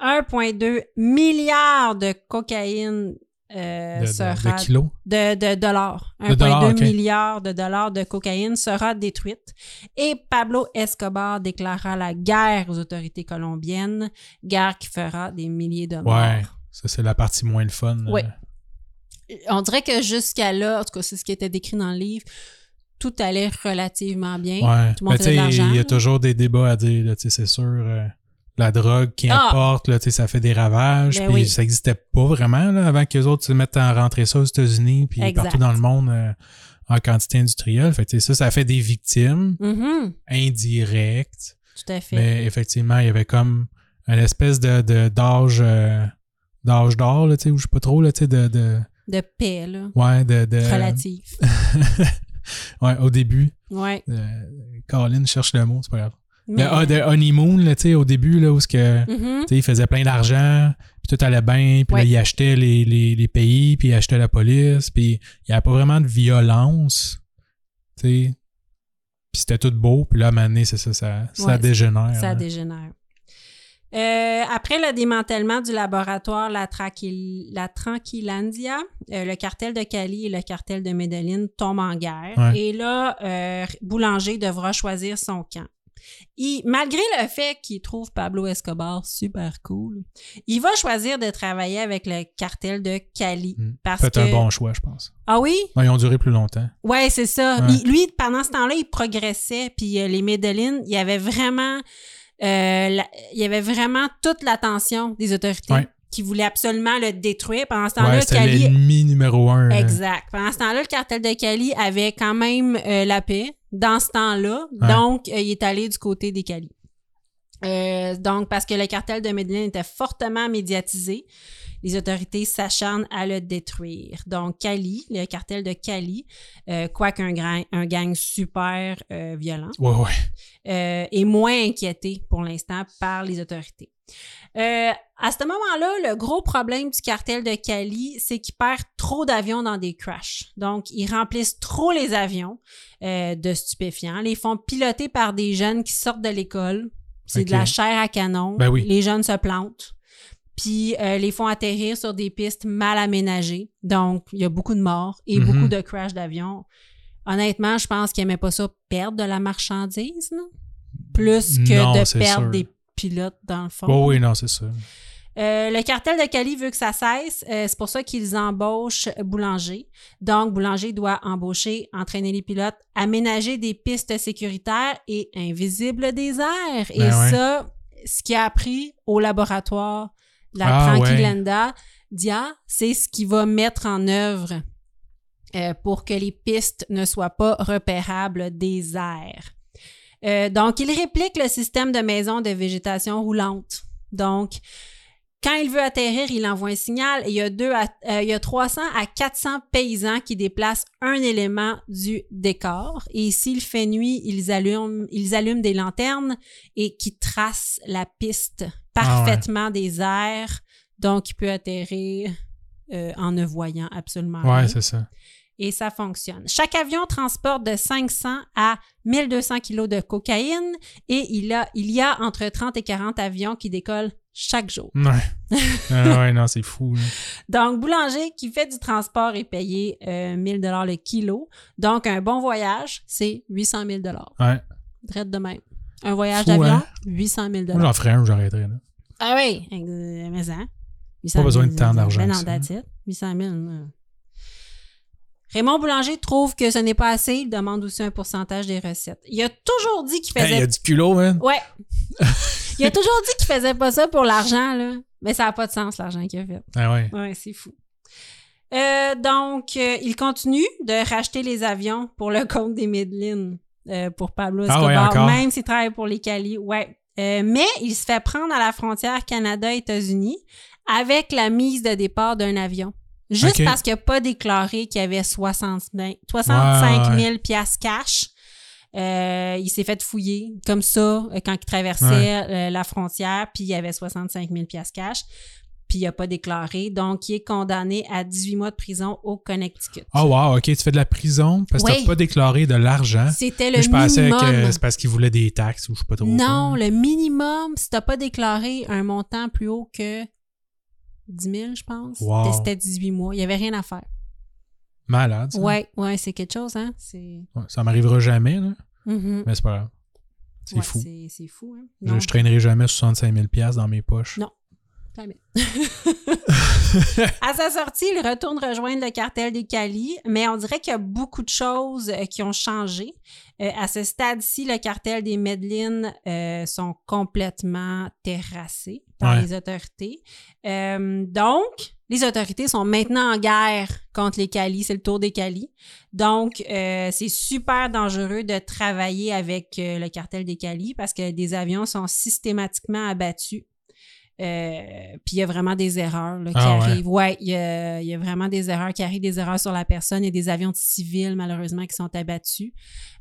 1,2 milliard de cocaïne euh, de, sera de kilos? de, de dollars. De dollars, 1,2 ok. milliard de dollars de cocaïne sera détruite. Et Pablo Escobar déclara la guerre aux autorités colombiennes, guerre qui fera des milliers de morts. Ouais. Ça, c'est la partie moins le fun. Ouais. On dirait que jusqu'à là, en tout cas, c'est ce qui était décrit dans le livre, tout allait relativement bien. Ouais. Tout le monde Mais faisait tu de sais, l'argent. il y a toujours des débats à dire, c'est sûr. euh, la drogue qui Ah! importe, là, ça fait des ravages. Ben puis oui. ça n'existait pas vraiment là, avant que les autres se mettent à rentrer ça aux États-Unis puis partout dans le monde euh, en quantité industrielle. Fait que, ça, ça fait des victimes Mhm, indirectes. tout à fait. Mais effectivement, il y avait comme une espèce de d'âge euh, d'âge d'or, là, tu sais, ou je sais pas trop, là, tu sais, de, de De paix, là. ouais, de, de Relative. ouais, au début. Ouais. Euh, Colin cherche le mot, c'est pas grave. Mais- Le, ah, de honeymoon, là, au début, là, où que, sais, il faisait plein d'argent, puis tout allait bien, puis Ouais. là, il achetait les, les, les pays, puis il achetait la police, puis il n'y avait pas vraiment de violence. Puis c'était tout beau, puis là, à un moment donné, c'est ça, ça, ça dégénère. Ça là. dégénère. Euh, après le démantèlement du laboratoire La, Tranquil- la Tranquilandia, euh, le cartel de Cali et le cartel de Medellin tombent en guerre. Ouais. Et là, euh, Boulanger devra choisir son camp. Il, malgré le fait qu'il trouve Pablo Escobar super cool, il va choisir de travailler avec le cartel de Cali. Mm. Parce Faites que... un bon choix, je pense. Ah oui? Ils ont duré plus longtemps. Ouais, c'est ça. Ouais. Il- lui, pendant ce temps-là, il progressait. Puis euh, les Medellin, il y avait vraiment, euh, la- il y avait vraiment toute l'attention des autorités Ouais. qui voulaient absolument le détruire. Pendant ce temps-là, Ouais, c'était Cali. l'ennemi numéro un. Exact. Pendant ce temps-là, le cartel de Cali avait quand même euh, la paix dans ce temps-là. Ouais. Donc, euh, il est allé du côté des Cali. Euh, donc, parce que le cartel de Medellin était fortement médiatisé, les autorités s'acharnent à le détruire. Donc, Cali, le cartel de Cali, euh, quoique un, gang super euh, violent, Ouais, ouais. euh, est moins inquiété pour l'instant par les autorités. Euh, à ce moment-là, le gros problème du cartel de Cali, c'est qu'il perd trop d'avions dans des crashs. Donc, ils remplissent trop les avions euh, de stupéfiants, les font piloter par des jeunes qui sortent de l'école. C'est de la chair à canon. Ben oui. Les jeunes se plantent. Puis euh, les font atterrir sur des pistes mal aménagées. Donc, il y a beaucoup de morts et Mhm. beaucoup de crashs d'avions. Honnêtement, je pense qu'ils n'aimaient pas ça perdre de la marchandise, là. plus que Non, de perdre sûr. des pilotes, dans le fond. Oui, non, c'est ça. Euh, le cartel de Cali veut que ça cesse. euh, c'est pour ça qu'ils embauchent Boulanger. Donc, Boulanger doit embaucher, entraîner les pilotes, aménager des pistes sécuritaires et invisibles des airs. et Ben ouais. ça, ce qu'il a appris au laboratoire la Ah, Tranquilanda Dia, c'est ce qu'il va mettre en œuvre euh, pour que les pistes ne soient pas repérables des airs. Euh, donc, il réplique le système de maison de végétation roulante. Donc, quand il veut atterrir, il envoie un signal et il y a, deux à- euh, il y a 300 à 400 paysans qui déplacent un élément du décor. Et s'il fait nuit, ils allument, ils allument des lanternes et qui tracent la piste parfaitement des airs. Donc, il peut atterrir euh, en ne voyant absolument rien Ouais, c'est ça. et ça fonctionne. Chaque avion transporte de 500 à 1200 kilos de cocaïne et il, a, il y a entre 30 et 40 avions qui décollent chaque jour. Ouais. Ah ouais, non, c'est fou. Donc, boulanger qui fait du transport est payé euh, 1000 dollars le kilo. Donc, un bon voyage, c'est 800 000 dollars. Ouais. Drette de même. Un voyage d'avion, hein? 800 000 Moi, dollars. j'en ferais un, j'arrêterais. Ah oui, mais ça. 800 Pas besoin de 000, tant d'argent Ben non, ça. that's it. 800 000. euh. Raymond Boulanger trouve que ce n'est pas assez. Il demande aussi un pourcentage des recettes. Il a toujours dit qu'il Hey, faisait Il y a du culot, man. Ouais. il a toujours dit qu'il faisait pas ça pour l'argent, là. Mais ça n'a pas de sens, l'argent qu'il a fait. Ah ouais. Ouais, c'est fou. Euh, donc, euh, il continue de racheter les avions pour le compte des Midlines euh, pour Pablo Ah ouais, Escobar, même s'il travaille pour les Cali. Ouais. Euh, mais il se fait prendre à la frontière Canada-États-Unis avec la mise de départ d'un avion. Juste parce qu'il n'a pas déclaré qu'il y avait 60 000 65 Ouais, 000 piastres cash. Euh, il s'est fait fouiller comme ça euh, quand il traversait Ouais. la frontière, puis il y avait 65 000 piastres cash, puis il n'a pas déclaré. Donc, il est condamné à 18 mois de prison au Connecticut. Oh wow, ok, tu fais de la prison parce que Oui. t'as pas déclaré de l'argent. C'était le Je pensais minimum. que c'est parce qu'ils voulaient des taxes ou je sais pas trop. Non, quoi. le minimum, si t'as pas déclaré un montant plus haut que 10 000, je pense, Wow. c'était 18 mois. Il y avait rien à faire. Malade. ça. Ouais, ouais, c'est quelque chose, hein? Ouais, ça m'arrivera jamais, là. Mhm. mais c'est pas grave. C'est Ouais, fou. C'est, fou, hein? Je, Non, je traînerai jamais 65 000 piastres dans mes poches. Non. Jamais. à sa sortie, il retourne rejoindre le cartel des Cali, mais on dirait qu'il y a beaucoup de choses euh, qui ont changé. Euh, à ce stade-ci, le cartel des Medellines euh, sont complètement terrassés par Ouais. les autorités. Euh, donc, les autorités sont maintenant en guerre contre les Cali. C'est le tour des Cali. Donc, euh, c'est super dangereux de travailler avec euh, le cartel des Cali parce que des avions sont systématiquement abattus. Euh, puis il y a vraiment des erreurs là, qui Ah arrivent. Ouais, il y a, il y a vraiment des erreurs qui arrivent, des erreurs sur la personne et des avions civils, malheureusement, qui sont abattus.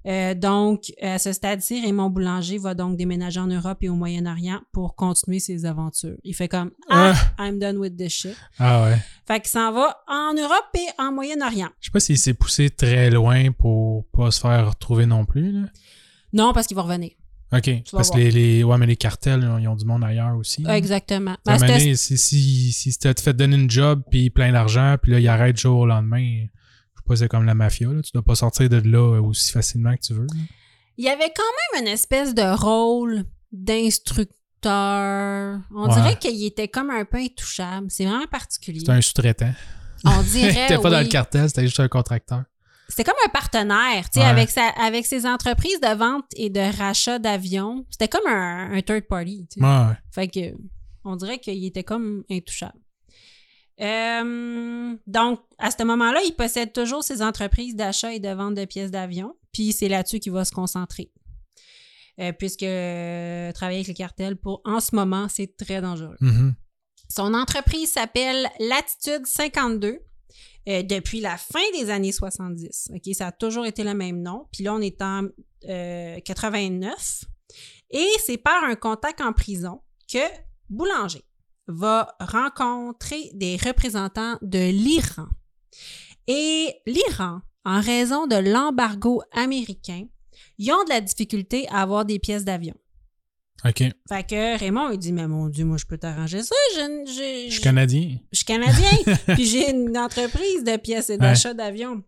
Euh, donc, à ce stade-ci, Raymond Boulanger va donc déménager en Europe et au Moyen-Orient pour continuer ses aventures. Il fait comme Ah, I'm done with this shit. Ah ouais. Fait qu'il s'en va en Europe et en Moyen-Orient. Je sais pas s'il s'est poussé très loin pour pas se faire retrouver non plus. Là. Non, parce qu'il va revenir. OK. Parce que les, les, ouais, mais les cartels, ils ont du monde ailleurs aussi. là. Exactement. Ben, donné, si, si, si tu te fait donner une job puis plein d'argent, puis là, il arrête du jour au lendemain, je sais pas, c'est comme la mafia. Là. Tu dois pas sortir de là aussi facilement que tu veux. là. Il y avait quand même une espèce de rôle d'instructeur. On Ouais. dirait qu'il était comme un peu intouchable. C'est vraiment particulier. C'était un sous-traitant. On dirait. T'étais pas dans le cartel, c'était juste un contracteur. C'était comme un partenaire, tu sais, Ouais. avec, sa, avec ses entreprises de vente et de rachat d'avions. C'était comme un, un third party, tu sais. Ouais. Fait que, on dirait qu'il était comme intouchable. Euh, donc, à ce moment-là, il possède toujours ses entreprises d'achat et de vente de pièces d'avion, puis c'est là-dessus qu'il va se concentrer. Euh, puisque euh, travailler avec le cartel, pour, en ce moment, c'est très dangereux. Mhm. Son entreprise s'appelle Latitude 52 euh, depuis la fin des années 70. OK, ça a toujours été le même nom. Puis là, on est en euh, 89. Et c'est par un contact en prison que Boulanger va rencontrer des représentants de l'Iran. Et l'Iran, en raison de l'embargo américain, ils ont de la difficulté à avoir des pièces d'avion. OK. Fait que Raymond, il dit, mais mon Dieu, moi, je peux t'arranger ça. Je, je- Je suis canadien. je suis canadien, puis j'ai une entreprise de pièces et d'achat d'avions.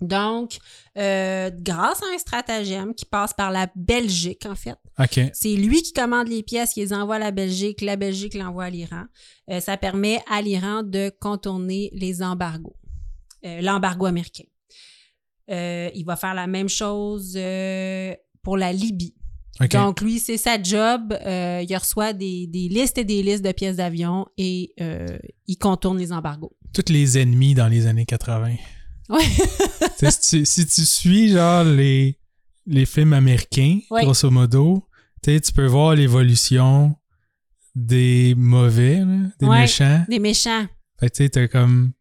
Donc, euh, grâce à un stratagème qui passe par la Belgique, en fait, c'est lui qui commande les pièces, qui les envoie à la Belgique, la Belgique l'envoie à l'Iran. Euh, ça permet à l'Iran de contourner les embargos, euh, l'embargo américain. Il va faire la même chose pour la Libye. Donc, lui, c'est sa job. Euh, il reçoit des, des listes et des listes de pièces d'avion et euh, il contourne les embargos. Tous les ennemis dans les années 80. Ouais. Tu sais, si, tu, si tu suis genre les, les films américains, Ouais. grosso modo, tu peux voir l'évolution des mauvais, là, des Ouais. méchants. Des méchants. Fait tu sais, t'as comme.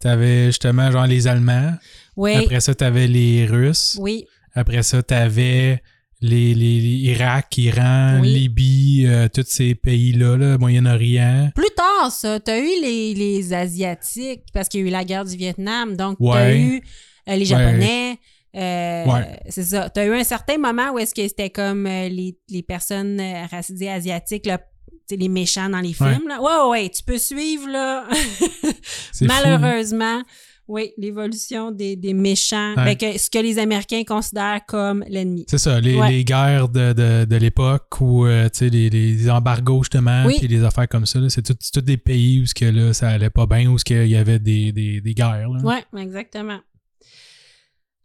T'avais justement genre les Allemands. Oui. Après ça, t'avais les Russes. Oui. Après ça, t'avais les, les, les Irak, Iran, Oui. Libye, euh, tous ces pays-là, là, Moyen-Orient. Plus tard, ça, t'as eu les, les Asiatiques parce qu'il y a eu la guerre du Vietnam. Donc, t'as eu euh, les Japonais. euh, Ouais. C'est ça. T'as eu un certain moment où est-ce que c'était comme les, les personnes racisées asiatiques, là, les méchants dans les films. Là. Ouais, ouais, ouais, tu peux suivre, là. Fou, hein? Oui, l'évolution des, des méchants. Ouais. Que ce que les Américains considèrent comme l'ennemi. C'est ça, les, Ouais. les guerres de, de, de l'époque ou euh, les, les embargos justement, Oui. puis les affaires comme ça, c'est tout- tous des pays où que, là, ça allait pas bien, où qu'il y avait des, des, des guerres. Oui, exactement.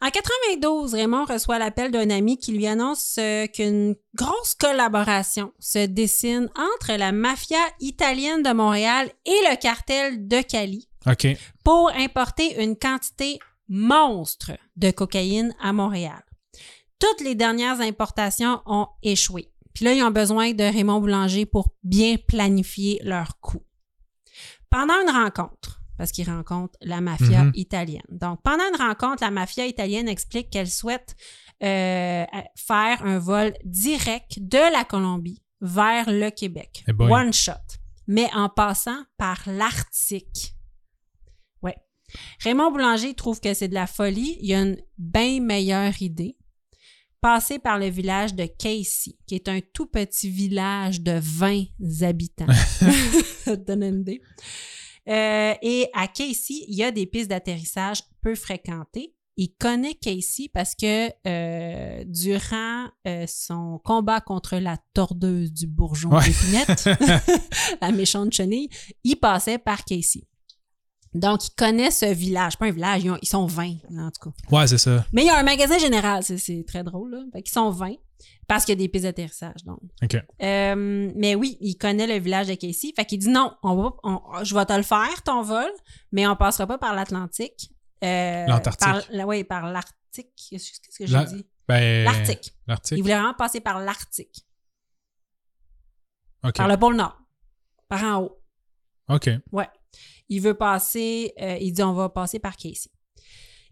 En 92, Raymond reçoit l'appel d'un ami qui lui annonce euh, qu'une grosse collaboration se dessine entre la mafia italienne de Montréal et le cartel de Cali Pour importer une quantité monstre de cocaïne à Montréal. Toutes les dernières importations ont échoué. Puis là, ils ont besoin de Raymond Boulanger pour bien planifier leurs coûts. Pendant une rencontre, parce qu'ils rencontrent la mafia Mhm. italienne. Donc, pendant une rencontre, la mafia italienne explique qu'elle souhaite euh, faire un vol direct de la Colombie vers le Québec. Eh. One shot. Mais en passant par l'Arctique. Raymond Boulanger trouve que c'est de la folie. Il y a une bien meilleure idée. Passer par le village de Casey, qui est un tout petit village de 20 habitants. Ça te donne une idée. Euh, et à Casey, il y a des pistes d'atterrissage peu fréquentées. Il connaît Casey parce que euh, durant euh, son combat contre la tordeuse du bourgeon Ouais. d'épinette, la méchante chenille, il passait par Casey. Donc, il connaît ce village. Pas un village, ils, ont- ils sont 20, en tout cas. Ouais, c'est ça. Mais il y a un magasin général, c'est- très drôle. Là. Fait qu'ils sont 20 parce qu'il y a des pistes d'atterrissage. Donc. OK. Euh, mais oui, il connaît le village de Casey. Fait qu'il dit non, on va, on- je vais te le faire, ton vol, mais on passera pas par l'Atlantique. Euh, L'Antarctique. Oui, par l'Arctique. Qu'est-ce que j'ai dit? Ben, L'Arctique. Il L'Arctique. voulait vraiment passer par l'Arctique. OK. Par le pôle Nord. Par en haut. OK. Ouais. Il veut passer, euh, il dit on va passer par Casey.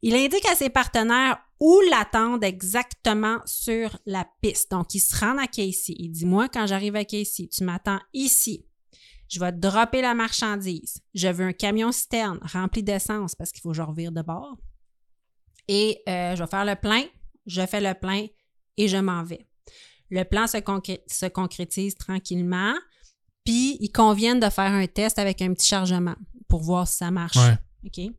Il indique à ses partenaires où l'attendre exactement sur la piste. Donc, il se rend à Casey. Il dit Moi, quand j'arrive à Casey, tu m'attends ici. Je vais dropper la marchandise. Je veux un camion citerne rempli d'essence parce qu'il faut que je revire de bord. Et euh, je vais faire le plein. Je fais le plein et je m'en vais. Le plan se concrétise tranquillement. Puis, ils conviennent de faire un test avec un petit chargement pour voir si ça marche. Ouais. OK?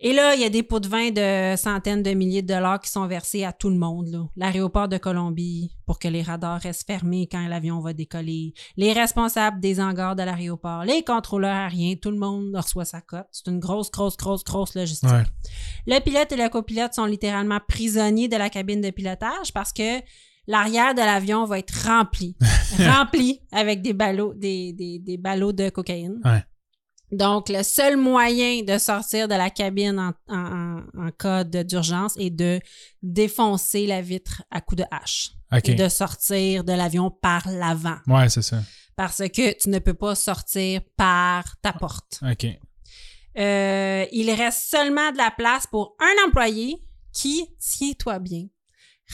Et là, il y a des pots de vin de centaines de milliers de dollars qui sont versés à tout le monde. L'aéroport de Colombie pour que les radars restent fermés quand l'avion va décoller. Les responsables des hangars de l'aéroport. Les contrôleurs aériens. Tout le monde reçoit sa cote. C'est une grosse, grosse, grosse, grosse logistique. Ouais. Le pilote et le copilote sont littéralement prisonniers de la cabine de pilotage parce que l'arrière de l'avion va être rempli, rempli avec des ballots, des, des, des ballots de cocaïne. Ouais. Donc, le seul moyen de sortir de la cabine en, en- en- en cas d'urgence est de défoncer la vitre à coups de hache et de sortir de l'avion par l'avant Ouais, c'est ça. parce que tu ne peux pas sortir par ta porte. OK. Euh, il reste seulement de la place pour un employé qui, tiens-toi bien,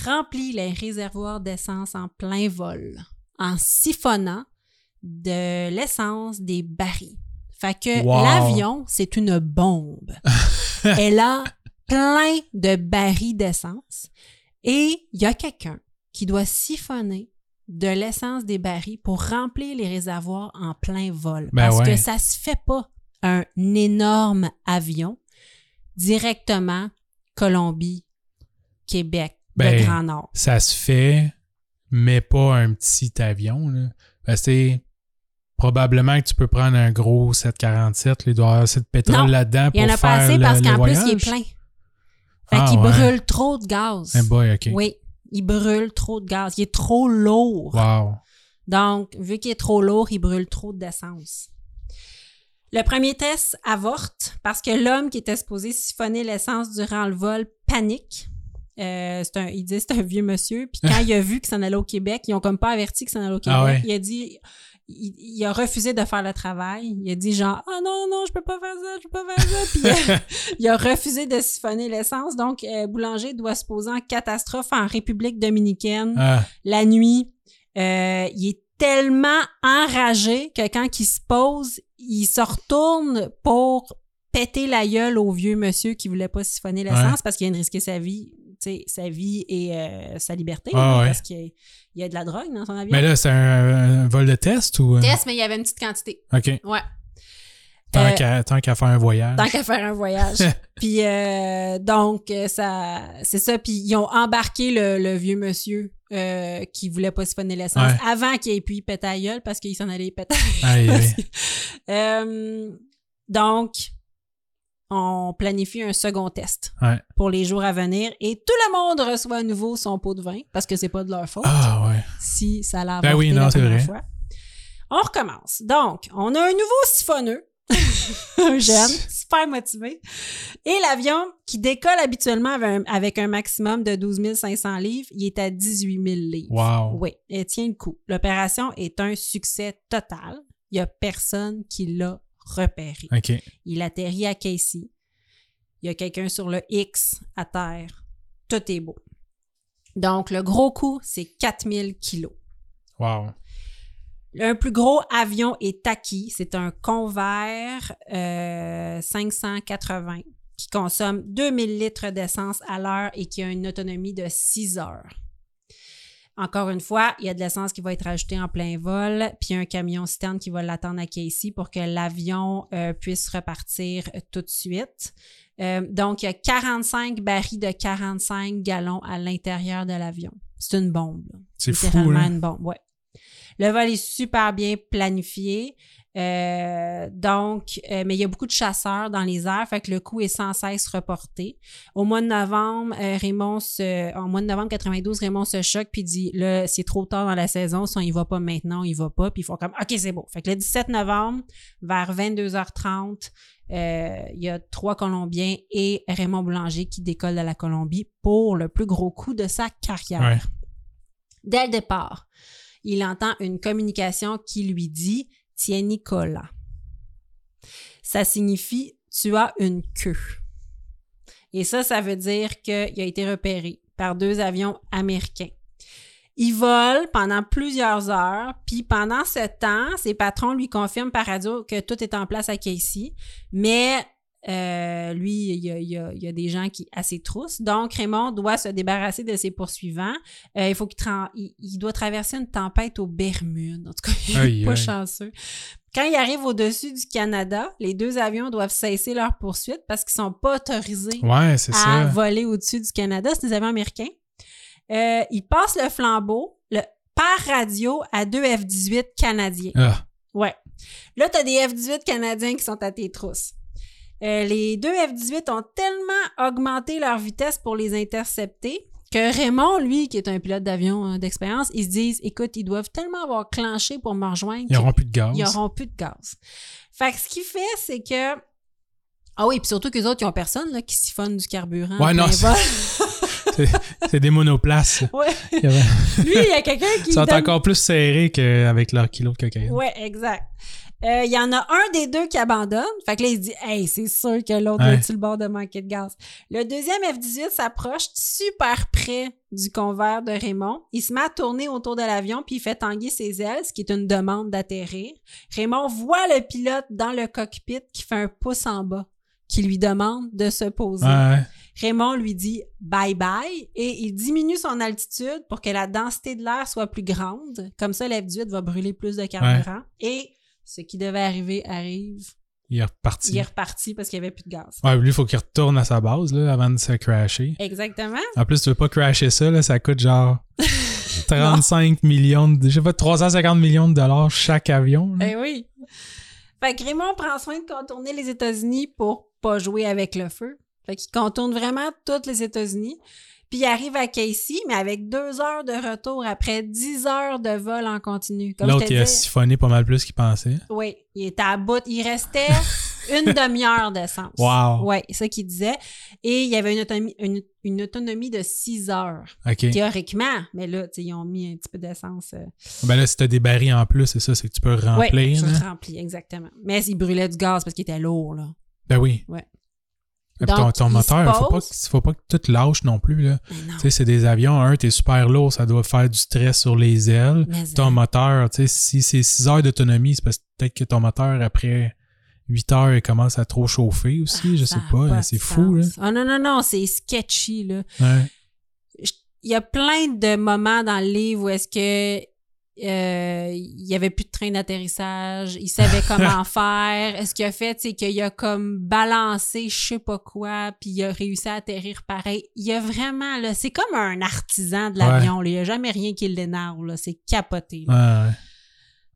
remplit les réservoirs d'essence en plein vol en siphonnant de l'essence des barils. Fait que Wow. l'avion, c'est une bombe. Elle a plein de barils d'essence et il y a quelqu'un qui doit siphonner de l'essence des barils pour remplir les réservoirs en plein vol. Ben parce ouais. que ça se fait pas un énorme avion directement Colombie, Québec, Ben, le Grand Nord. Ça se fait, mais pas un petit avion. Là. Parce que c'est probablement que tu peux prendre un gros 747. là, il doit y avoir assez de pétrole Non, là-dedans Il pour y en a pas assez parce qu'en plus, il est plein. Fait Ah, qu'il ouais. brûle trop de gaz. Eh boy, OK. Oui. Il brûle trop de gaz. Il est trop lourd. Wow. Donc, vu qu'il est trop lourd, il brûle trop d'essence. Le premier test avorte parce que l'homme qui était supposé siphonner l'essence durant le vol panique. Euh, c'est un, il dit c'est un vieux monsieur. Puis quand il a vu que ça en allait au Québec, ils ont comme pas averti que ça en allait au Québec. Ah ouais. Il a dit, il, il a refusé de faire le travail. Il a dit genre, ah non, non, je peux pas faire ça, je peux pas faire ça. Puis il a, il a refusé de siphonner l'essence. Donc, euh, Boulanger doit se poser en catastrophe en République dominicaine Ah, la nuit. Euh, il est tellement enragé que quand il se pose, il se retourne pour péter la gueule au vieux monsieur qui voulait pas siphonner l'essence Ouais. parce qu'il vient de risquer sa vie, sa vie et euh, sa liberté Ah ouais. parce qu'il y a- il y a de la drogue dans son avion. mais là, c'est un, un vol de test ou. euh? Test, mais il y avait une petite quantité. OK. Ouais. Tant Euh, qu'à tant qu'à faire un voyage. Tant qu'à faire un voyage. puis euh, donc ça c'est ça puis ils ont embarqué le, le vieux monsieur euh, qui voulait pas siphonner l'essence Ouais. avant qu'il ait pu péter la gueule parce qu'il s'en allait péter. Aïe, aïe. Euh, donc on planifie un second test Ouais. pour les jours à venir et tout le monde reçoit à nouveau son pot de vin parce que c'est pas de leur faute Ah, ouais. si ça l'a Ben oui, non, la c'est première vrai. fois. On recommence. Donc, on a un nouveau siphonneux, un jeune, super motivé, et l'avion qui décolle habituellement avec un, avec un maximum de 12 500 livres, il est à 18 000 livres. Wow. Oui, elle tient le coup. L'opération est un succès total. Il n'y a personne qui l'a repéré. Il atterrit à Casey. Il y a quelqu'un sur le X à terre. Tout est beau. Donc, le gros coup, c'est 4000 kilos. Wow. Un plus gros avion est acquis. C'est un Convair euh, 580 qui consomme 2000 litres d'essence à l'heure et qui a une autonomie de 6 heures. Encore une fois, il y a de l'essence qui va être ajoutée en plein vol, puis un camion citerne qui va l'attendre à Casey pour que l'avion euh, puisse repartir tout de suite. Euh, donc, il y a 45 barils de 45 gallons à l'intérieur de l'avion. C'est une bombe. C'est fou, Littéralement là. une bombe, ouais. Le vol est super bien planifié. Euh, donc, euh, mais il y a beaucoup de chasseurs dans les airs, fait que le coup est sans cesse reporté. Au mois de novembre, euh, Raymond se, en mois de novembre 92, Raymond se choque puis dit là, c'est trop tard dans la saison, si on y va pas maintenant, on y va pas, puis il faut comme OK, c'est beau. Fait que le 17 novembre, vers 22h30, euh, il y a trois Colombiens et Raymond Boulanger qui décollent de la Colombie pour le plus gros coup de sa carrière. Ouais. Dès le départ, il entend une communication qui lui dit Tiens, Nicolas. Ça signifie Tu as une queue. Et ça, ça veut dire qu'il a été repéré par deux avions américains. Il vole pendant plusieurs heures, puis pendant ce temps, ses patrons lui confirment par radio que tout est en place à Casey, mais euh, lui, il y, a, il y a- il y a des gens qui à ses trousses. Donc, Raymond doit se débarrasser de ses poursuivants. Euh, il faut qu'il tra- il, il doit traverser une tempête aux Bermudes. En tout cas, il est Aïe, pas aïe. chanceux. Quand il arrive au-dessus du Canada, les deux avions doivent cesser leur poursuite parce qu'ils sont pas autorisés Ouais, à ça. voler au-dessus du Canada. C'est des avions américains. Euh, ils passent le flambeau le, par radio à deux F-18 canadiens. Ah, Ouais. Là, tu as des F-18 canadiens qui sont à tes trousses. Euh, les deux F-18 ont tellement augmenté leur vitesse pour les intercepter que Raymond, lui, qui est un pilote d'avion euh, d'expérience, ils se disent écoute, ils doivent tellement avoir clenché pour me rejoindre ils n'auront plus de gaz. qu'ils n'auront plus de gaz. Fait que ce qu'il fait, c'est que. Ah oui, puis surtout qu'eux autres, ils ont personne là, qui siphonne du carburant. Ouais, non, c'est- des monoplaces. Ouais. Il avait- Lui, il y a quelqu'un qui. Ils sont donne- encore plus serrés qu'avec leur kilo de cocaïne. Ouais, exact. Euh, Il y en a un des deux qui abandonne. Fait que là, il se dit Hey, c'est sûr que l'autre Ouais. est sur le bord de manquer de gaz. Le deuxième F-18 s'approche super près du convert de Raymond. Il se met à tourner autour de l'avion puis il fait tanguer ses ailes, ce qui est une demande d'atterrir. Raymond voit le pilote dans le cockpit qui fait un pouce en bas, qui lui demande de se poser. Ouais. Raymond lui dit bye bye et il diminue son altitude pour que la densité de l'air soit plus grande. Comme ça, l'F-18 va brûler plus de carburant. Et ce qui devait arriver arrive. Il est reparti. Il est reparti parce qu'il n'y avait plus de gaz. Ouais, lui, il faut qu'il retourne à sa base là, avant de se crasher. Exactement. En plus, tu veux pas crasher ça, là, ça coûte genre 35 millions, de, je sais pas, 350 millions de dollars chaque avion. Eh oui. Fait que Raymond prend soin de contourner les États-Unis pour pas jouer avec le feu. Fait qu'il contourne vraiment toutes les États-Unis. Puis il arrive à Casey, mais avec deux heures de retour après dix heures de vol en continu. L'autre, il a siphonné pas mal plus qu'il pensait. Oui, il était à bout. Il restait une demi-heure d'essence. Wow. Oui, c'est ça qu'il disait. Et il y avait une autonomie, une, une autonomie de 6 heures, théoriquement. Mais là, tu sais, ils ont mis un petit peu d'essence. euh, Ben là, si t'as des barils en plus, c'est ça, c'est que tu peux Oui, remplir. je là. remplis, exactement. Mais il brûlait du gaz parce qu'il était lourd, là. Ben oui. Ouais. Ton, ton il moteur, faut pas, pose. que- faut pas que tout te lâche non plus. Là. Non. Tu sais, c'est des avions, un, t'es super lourd, ça doit faire du stress sur les ailes. Mais Ton hein. moteur, tu sais, si c'est 6 heures d'autonomie, c'est parce que peut-être que ton moteur, après 8 heures, il commence à trop chauffer aussi, je Ça sais pas, de c'est fou, là. Ah non, non, non, c'est sketchy, là. Ouais. il y a plein de moments dans le livre où est-ce que euh, il y avait plus de train d'atterrissage, il savait comment faire. Est-ce qu'il a fait, c'est qu'il a comme balancé je sais pas quoi, puis il a réussi à atterrir pareil. Il y a vraiment là, c'est comme un artisan de l'avion. Il y a jamais rien qui l'énerve là, c'est capoté. là. Ouais, ouais.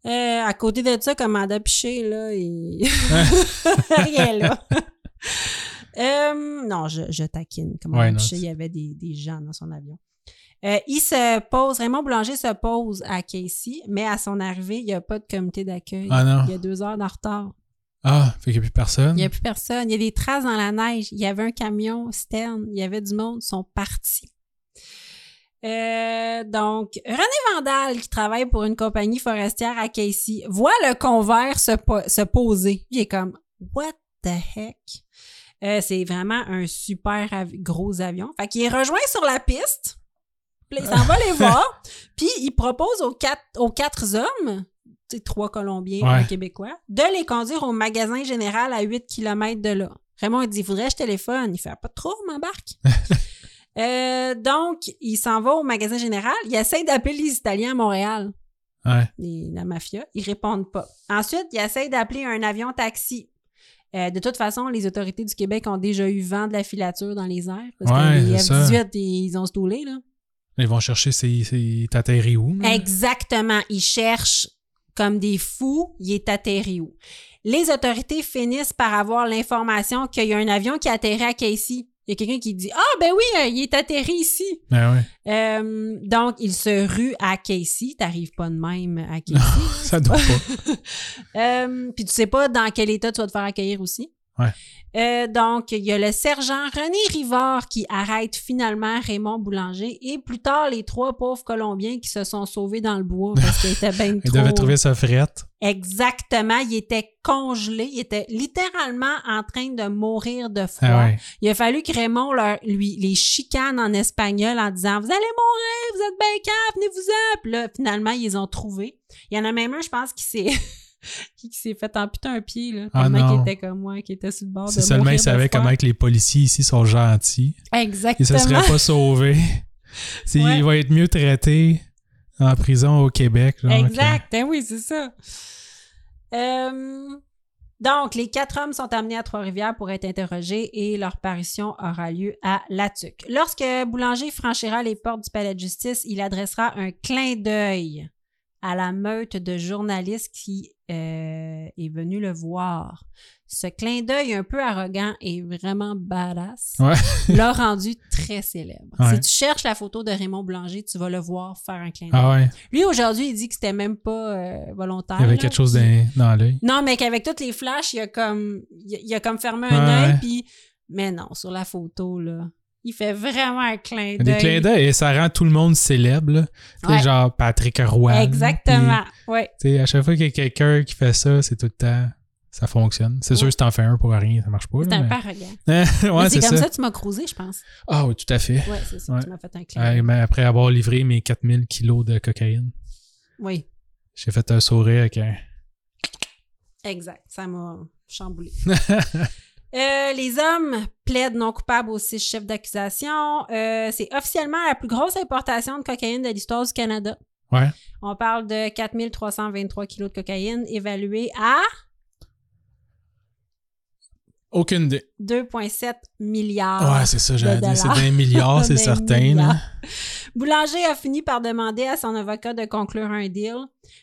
Euh, à côté de ça, Commanda Piché, là, il... rien là. Euh, non, je, je taquine. Ouais, non, Piché, il y avait des, des gens dans son avion. Euh, il se pose, Raymond Boulanger se pose à Casey, mais à son arrivée, il n'y a pas de comité d'accueil. Ah non. Il y a deux heures de retard. Ah, fait qu'il n'y a plus personne? Il n'y a plus personne. Il y a des traces dans la neige. Il y avait un camion Stern. Il y avait du monde. Ils sont partis. Euh, donc, René Vandal, qui travaille pour une compagnie forestière à Casey, voit le convert se, po- se poser. Il est comme, what the heck? Euh, c'est vraiment un super avi- gros avion. Fait qu'il est rejoint sur la piste. Puis il s'en va les voir. Puis il propose aux quatre, aux quatre hommes, trois Colombiens, Ouais. un Québécois, de les conduire au magasin général à 8 km de là. Raymond, il dit, que je téléphone. Il fait, pas de trop, m'embarque. Euh, donc, il s'en va au magasin général. Il essaie d'appeler les Italiens à Montréal, Ouais. les- la mafia. Ils répondent pas. Ensuite, il essaie d'appeler un avion taxi. Euh, de toute façon, les autorités du Québec ont déjà eu vent de la filature dans les airs. Parce Ouais, que les c'est ça. F-18, ils ont stoulé, là. Ils vont chercher c'est c'est- t'atterris où? là? Exactement. Ils cherchent comme des fous, il est atterri où. Les autorités finissent par avoir l'information qu'il y a un avion qui a atterri à Casey. Il y a quelqu'un qui dit Ah, ben oui, euh, il est atterri ici. Ben. Euh, donc, il se rue à Casey. T'arrives pas de même à Casey. Ça doit pas. Euh, Puis tu sais pas dans quel état tu vas te faire accueillir aussi. Ouais. Euh, donc, il y a le sergent René Rivard qui arrête finalement Raymond Boulanger et plus tard les trois pauvres Colombiens qui se sont sauvés dans le bois parce qu'ils étaient bien Ils trop... devaient trouver ça frette. Exactement, ils étaient congelés, ils étaient littéralement en train de mourir de froid. Ah ouais. Il a fallu que Raymond leur, lui, les chicane en espagnol en disant Vous allez mourir, vous êtes bien calme, venez-vous-en. Puis là, finalement, ils les ont trouvés. Il y en a même un, je pense, qui s'est. qui s'est fait amputer un pied, là. Ah Tellement non. qu'il était comme moi, qui était sur le bord de C'est seulement savaient froid. comment que les policiers ici sont gentils. Ils Exactement. se seraient pas Ouais. Il va être mieux traité en prison au Québec. genre, Exact, hein, oui, c'est ça. Euh, donc, les quatre hommes sont amenés à Trois-Rivières pour être interrogés et leur parution aura lieu à Latuc. Lorsque Boulanger franchira les portes du palais de justice, il adressera un clin d'œil à la meute de journalistes qui euh, est venue le voir. Ce clin d'œil un peu arrogant et vraiment badass Ouais. l'a rendu très célèbre. Ouais. Si tu cherches la photo de Raymond Boulanger, tu vas le voir faire un clin d'œil. Ah ouais. Lui, aujourd'hui, il dit que c'était même pas euh, volontaire. Il y avait là. quelque chose Puis- dans, l'œil. Non, mais qu'avec toutes les flashs, il a comme, il a, il a comme fermé un œil, puis... Mais non, sur la photo, là, il fait vraiment un clin Des d'œil. clins d'œil et ça rend tout le monde célèbre. sais, Ouais. genre Patrick Roy. Exactement, ouais. Tu sais, à chaque fois qu'il y a quelqu'un qui fait ça, c'est tout le temps. Ça fonctionne. C'est sûr Ouais. que si t'en fais un pour rien, ça marche pas. C'est un mais- ouais, c'est c'est comme ça. que tu m'as cruisé, je pense. Ah oui, tout à fait. Ouais, c'est ça, Ouais. tu m'as fait un clin Ouais, d'œil. mais après avoir livré mes 4000 kilos de cocaïne, Oui, j'ai fait un sourire avec un. exact. Ça m'a chamboulé. Euh, les hommes plaident non coupables aux six chefs d'accusation. Euh, c'est officiellement la plus grosse importation de cocaïne de l'histoire du Canada. Ouais. On parle de 4323 kilos de cocaïne évaluée à Aucune idée. 2,7 milliards. Ouais, c'est ça, j'allais dire. C'est d'un milliard, c'est certain. milliard. Boulanger a fini par demander à son avocat de conclure un deal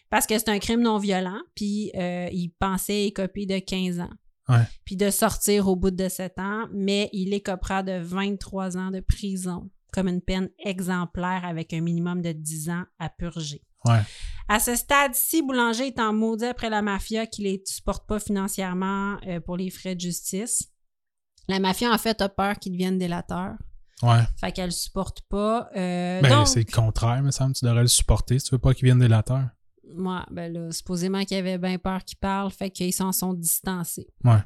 parce que c'est un crime non violent, puis euh, il pensait écoper de 15 ans. Ouais. Puis de sortir au bout de 7 ans, mais il écopera de 23 ans de prison. comme une peine exemplaire avec un minimum de 10 ans à purger. Ouais. À ce stade-ci, Boulanger est en maudit après la mafia qui ne les supporte pas financièrement euh, pour les frais de justice. La mafia, en fait, a peur qu'ils deviennent délateurs. Ouais. Fait qu'elle le supporte pas. Euh, Ben, c'est le contraire, me semble. Tu devrais le supporter si tu veux pas qu'il vienne ouais, ben là, supposément qu'ils avaient bien peur qu'ils parlent, fait qu'ils s'en sont distancés. Ouais.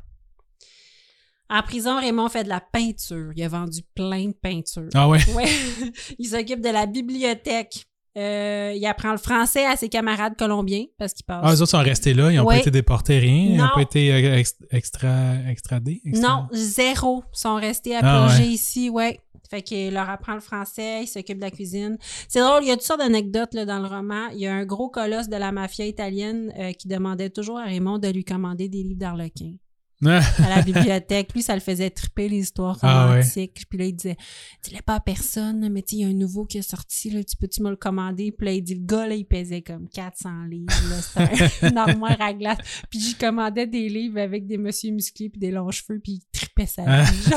En prison, Raymond fait de la peinture. Il a vendu plein de peintures. Ah ouais? Ouais. il s'occupe de la bibliothèque. Euh, il apprend le français à ses camarades colombiens parce qu'il parle. Ah, les autres sont restés là. Ils n'ont Ouais. pas été déportés, rien. Ils Non. n'ont pas été euh, ex- extra, extradés. extra- Non, zéro. Ils sont restés à Ah, ouais. ici, ouais. Fait qu'il leur apprend le français, il s'occupe de la cuisine. C'est drôle, il y a toutes sortes d'anecdotes dans le roman. Il y a un gros colosse de la mafia italienne euh, qui demandait toujours à Raymond de lui commander des livres d'Arlequin Ah, à la bibliothèque. Lui, ça le faisait triper les histoires Ah, ouais. romantiques. Puis là, il disait Dis-le pas à personne, mais il y a un nouveau qui est sorti, là, tu peux-tu me le commander? Puis là, il dit Le gars, là, il pesait comme 400 livres. C'était un armoire à glace. Puis j'y commandais des livres avec des messieurs musclés puis des longs cheveux, puis il tripait sa vie.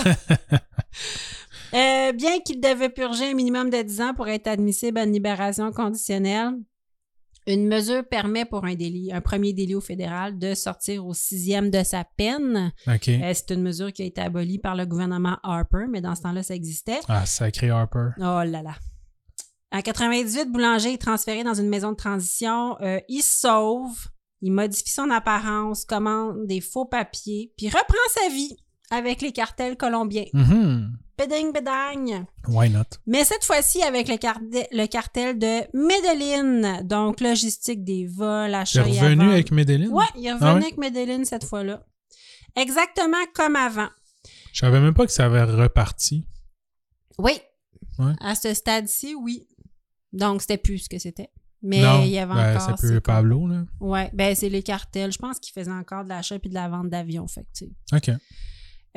Euh, bien qu'il devait purger un minimum de 10 ans pour être admissible à une libération conditionnelle, une mesure permet pour un délit, un premier délit au fédéral, de sortir au sixième de sa peine. Euh, c'est une mesure qui a été abolie par le gouvernement Harper, mais dans ce temps-là, ça existait. Ah, sacré Harper. Oh là là. En 98, Boulanger est transféré dans une maison de transition. Euh, il sauve, il modifie son apparence, commande des faux papiers, puis reprend sa vie avec les cartels colombiens. Mhm. Béding, bédagne. Why not? Mais cette fois-ci avec le, cartel de Medellin, donc logistique des vols, achats et revenu ventes. avec Medellin? Ouais, il est revenu Ah ouais? avec Medellin cette fois-là. Exactement comme avant. Je savais même pas que ça avait reparti. Oui. Ouais. À ce stade-ci, oui. Donc, c'était plus ce que c'était. Mais non, il y avait ben, encore. c'est ces plus Pablo, là. Ouais, ben c'est les cartels. Je pense qu'ils faisaient encore de l'achat puis de la vente d'avions. Fait que. OK.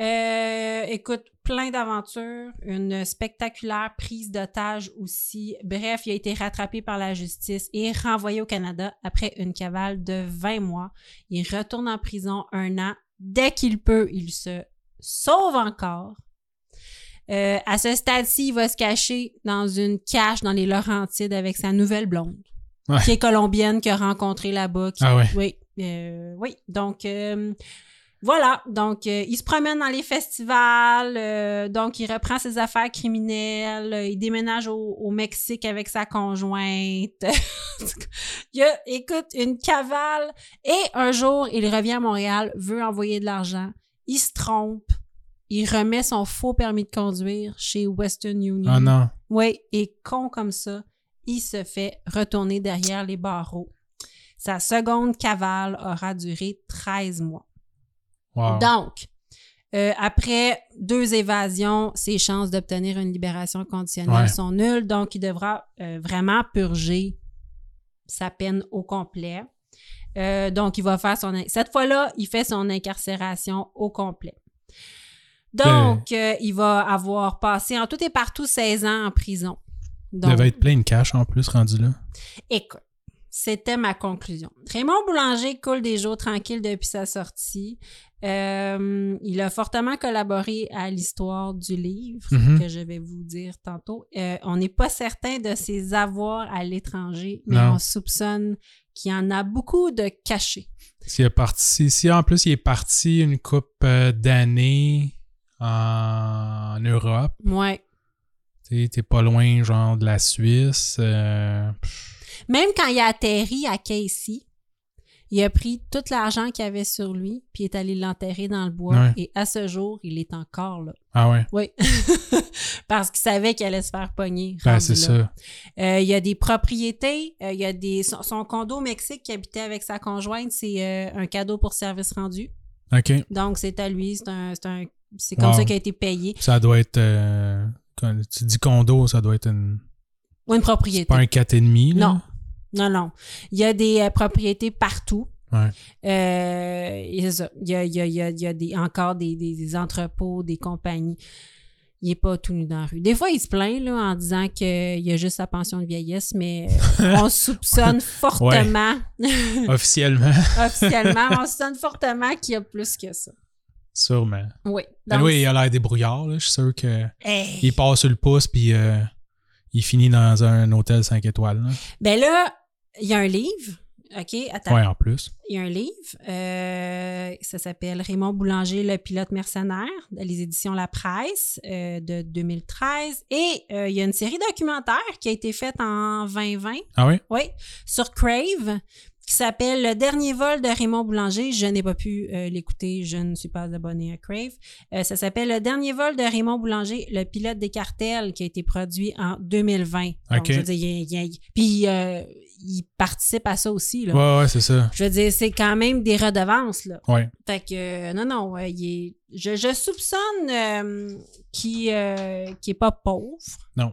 Euh, écoute, plein d'aventures, une spectaculaire prise d'otage aussi. Bref, il a été rattrapé par la justice et renvoyé au Canada après une cavale de 20 mois. Il retourne en prison un an. Dès qu'il peut, il se sauve encore. Euh, à ce stade-ci, il va se cacher dans une cache dans les Laurentides avec sa nouvelle blonde, Ouais. qui est colombienne, qu'il a rencontrée là-bas. qui- Ah ouais. Oui, euh, oui. Donc, euh, voilà. Donc, euh, il se promène dans les festivals. euh, donc, il reprend ses affaires criminelles. euh, il déménage au, au Mexique avec sa conjointe. il y a, écoute, une cavale. Et un jour, il revient à Montréal, veut envoyer de l'argent. Il se trompe. Il remet son faux permis de conduire chez Western Union. Ah non. Oui, et con comme ça, il se fait retourner derrière les barreaux. Sa seconde cavale aura duré 13 mois. Wow. Donc, euh, après deux évasions, ses chances d'obtenir une libération conditionnelle Ouais. sont nulles. Donc, il devra euh, vraiment purger sa peine au complet. Euh, donc, il va faire son... Cette fois-là, il fait son incarcération au complet. Donc, euh, il va avoir passé en tout et partout 16 ans en prison. Il Donc, devait être plein de cash en plus rendu là. Écoute, c'était ma conclusion. Raymond Boulanger coule des jours tranquilles depuis sa sortie. Euh, il a fortement collaboré à l'histoire du livre Mhm. que je vais vous dire tantôt. Euh, on n'est pas certain de ses avoirs à l'étranger, mais Non. on soupçonne qu'il y en a beaucoup de cachés. S'il est parti, si en plus il est parti une coupe euh, d'années en Europe, Ouais. t'es pas loin genre de la Suisse. euh, Même quand il a atterri à Casey, il a pris tout l'argent qu'il avait sur lui, puis il est allé l'enterrer dans le bois. Ouais. Et à ce jour, il est encore là. Ah ouais, Oui. Parce qu'il savait qu'il allait se faire pogner. ben, c'est ça. Euh, il y a des propriétés. euh, il y a des son, son condo au Mexique qui habitait avec sa conjointe, c'est euh, un cadeau pour service rendu. OK. Donc, c'est à lui. C'est un, c'est comme Wow. ça qu'il a été payé. Ça doit être. quand tu dis condo, ça doit être une. Ou une propriété. pas un 4,5. là? Non. Non, non. Il y a des euh, propriétés partout. Ouais. Euh. Il y a, il y a- il y a- il y a des, encore des, des- des entrepôts, des compagnies. Il n'est pas tout nu dans la rue. Des fois, il se plaint là, en disant qu'il y a juste sa pension de vieillesse, mais euh, on soupçonne fortement, Officiellement. officiellement, on soupçonne fortement qu'il y a plus que ça. Sûrement. Oui. Ben oui, il a l'air débrouillard, là. Je suis sûr que hey. il passe sur le pouce puis euh, il finit dans un hôtel 5 étoiles. Là. Ben là, il y a un livre. OK, attends. Ouais, en plus. Il y a un livre. euh, ça s'appelle Raymond Boulanger, le pilote mercenaire, les éditions La Presse euh, de 2013. Et euh, il y a une série documentaire qui a été faite en 2020, Ah oui? oui, sur Crave, qui s'appelle Le dernier vol de Raymond Boulanger. Je n'ai pas pu euh, l'écouter, je ne suis pas abonné à Crave. Euh, ça s'appelle Le dernier vol de Raymond Boulanger, le pilote des cartels, qui a été produit en 2020. Donc, je veux dire, il il puis euh, il participe à ça aussi. Là. Ouais, ouais, c'est ça. Je veux dire, c'est quand même des redevances, là. Ouais. Fait que, euh, non, non, euh, il est- je, je soupçonne euh, qu'il euh, qu'il est pas pauvre. Non.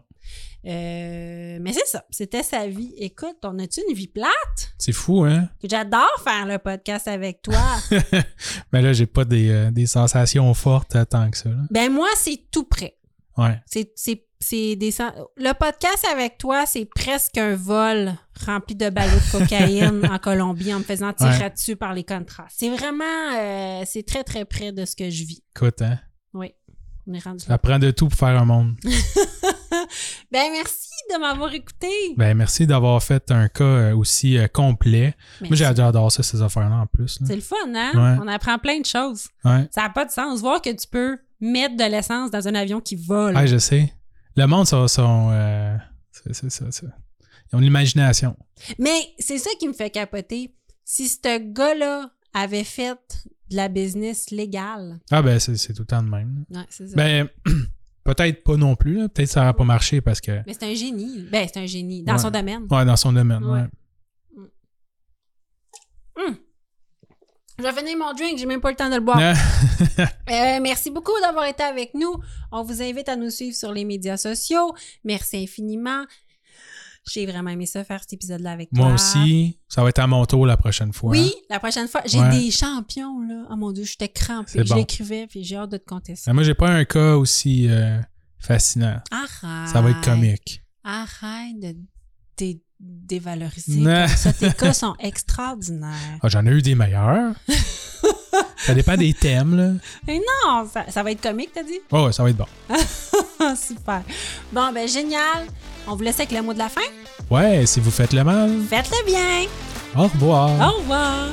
Euh, mais c'est ça, c'était sa vie. Écoute, on a-tu une vie plate? C'est fou, hein? J'adore faire le podcast avec toi. Mais là, j'ai pas des, euh, des sensations fortes euh, tant que ça. là. ben moi, c'est tout prêt. Ouais. C'est, c'est, des Le podcast avec toi, c'est presque un vol rempli de ballots de cocaïne en Colombie en me faisant tirer Ouais. dessus par les contrastes. C'est vraiment... euh, c'est très, très près de ce que je vis. Écoute, hein? Oui, on est rendu là. Ça prend de tout pour faire un monde. Ben merci de m'avoir écouté. Ben, merci d'avoir fait un cas euh, aussi euh, complet. Moi, Merci. j'ai- j'adore ça, ces affaires-là, en plus. là. C'est le fun, hein? Ouais. On apprend plein de choses. Ouais. Ça n'a pas de sens. Voir que tu peux mettre de l'essence dans un avion qui vole. Je sais. Le monde sont. sont euh, c'est c'est ça. Ils ont l'imagination. Mais c'est ça qui me fait capoter. Si ce gars-là avait fait de la business légale. Ah, ben, c'est c'est tout le temps de même. Ouais, c'est ça. Ben, peut-être pas non plus. là. Peut-être que ça n'aurait pas marché parce que. Mais c'est un génie. Ben, c'est un génie. Dans Ouais. son domaine. Ouais, dans son domaine. Ouais. Ouais. Je vais finir mon drink, j'ai même pas le temps de le boire. Ah, Euh, merci beaucoup d'avoir été avec nous. On vous invite à nous suivre sur les médias sociaux. Merci infiniment. J'ai vraiment aimé ça faire cet épisode-là avec toi. Moi aussi, ça va être à mon tour la prochaine fois. Oui, la prochaine fois. J'ai Ouais. des champions, là. Oh mon Dieu, j'étais crampée. Bon. l'écrivais, puis j'ai hâte de te ça. Ben, moi, j'ai pas un cas aussi euh, fascinant. Arrête. Ça va être comique. Arrête de dévaloriser. Non. comme ça. Tes cas sont extraordinaires. Ah, J'en ai eu des meilleurs. ça dépend des thèmes, là. Mais non, ça, ça va être comique, t'as dit? Oh, ouais, ça va être bon. Super. Bon, ben génial. On vous laisse avec le mot de la fin. Ouais, si vous faites le mal, Faites-le bien. au revoir. Au revoir.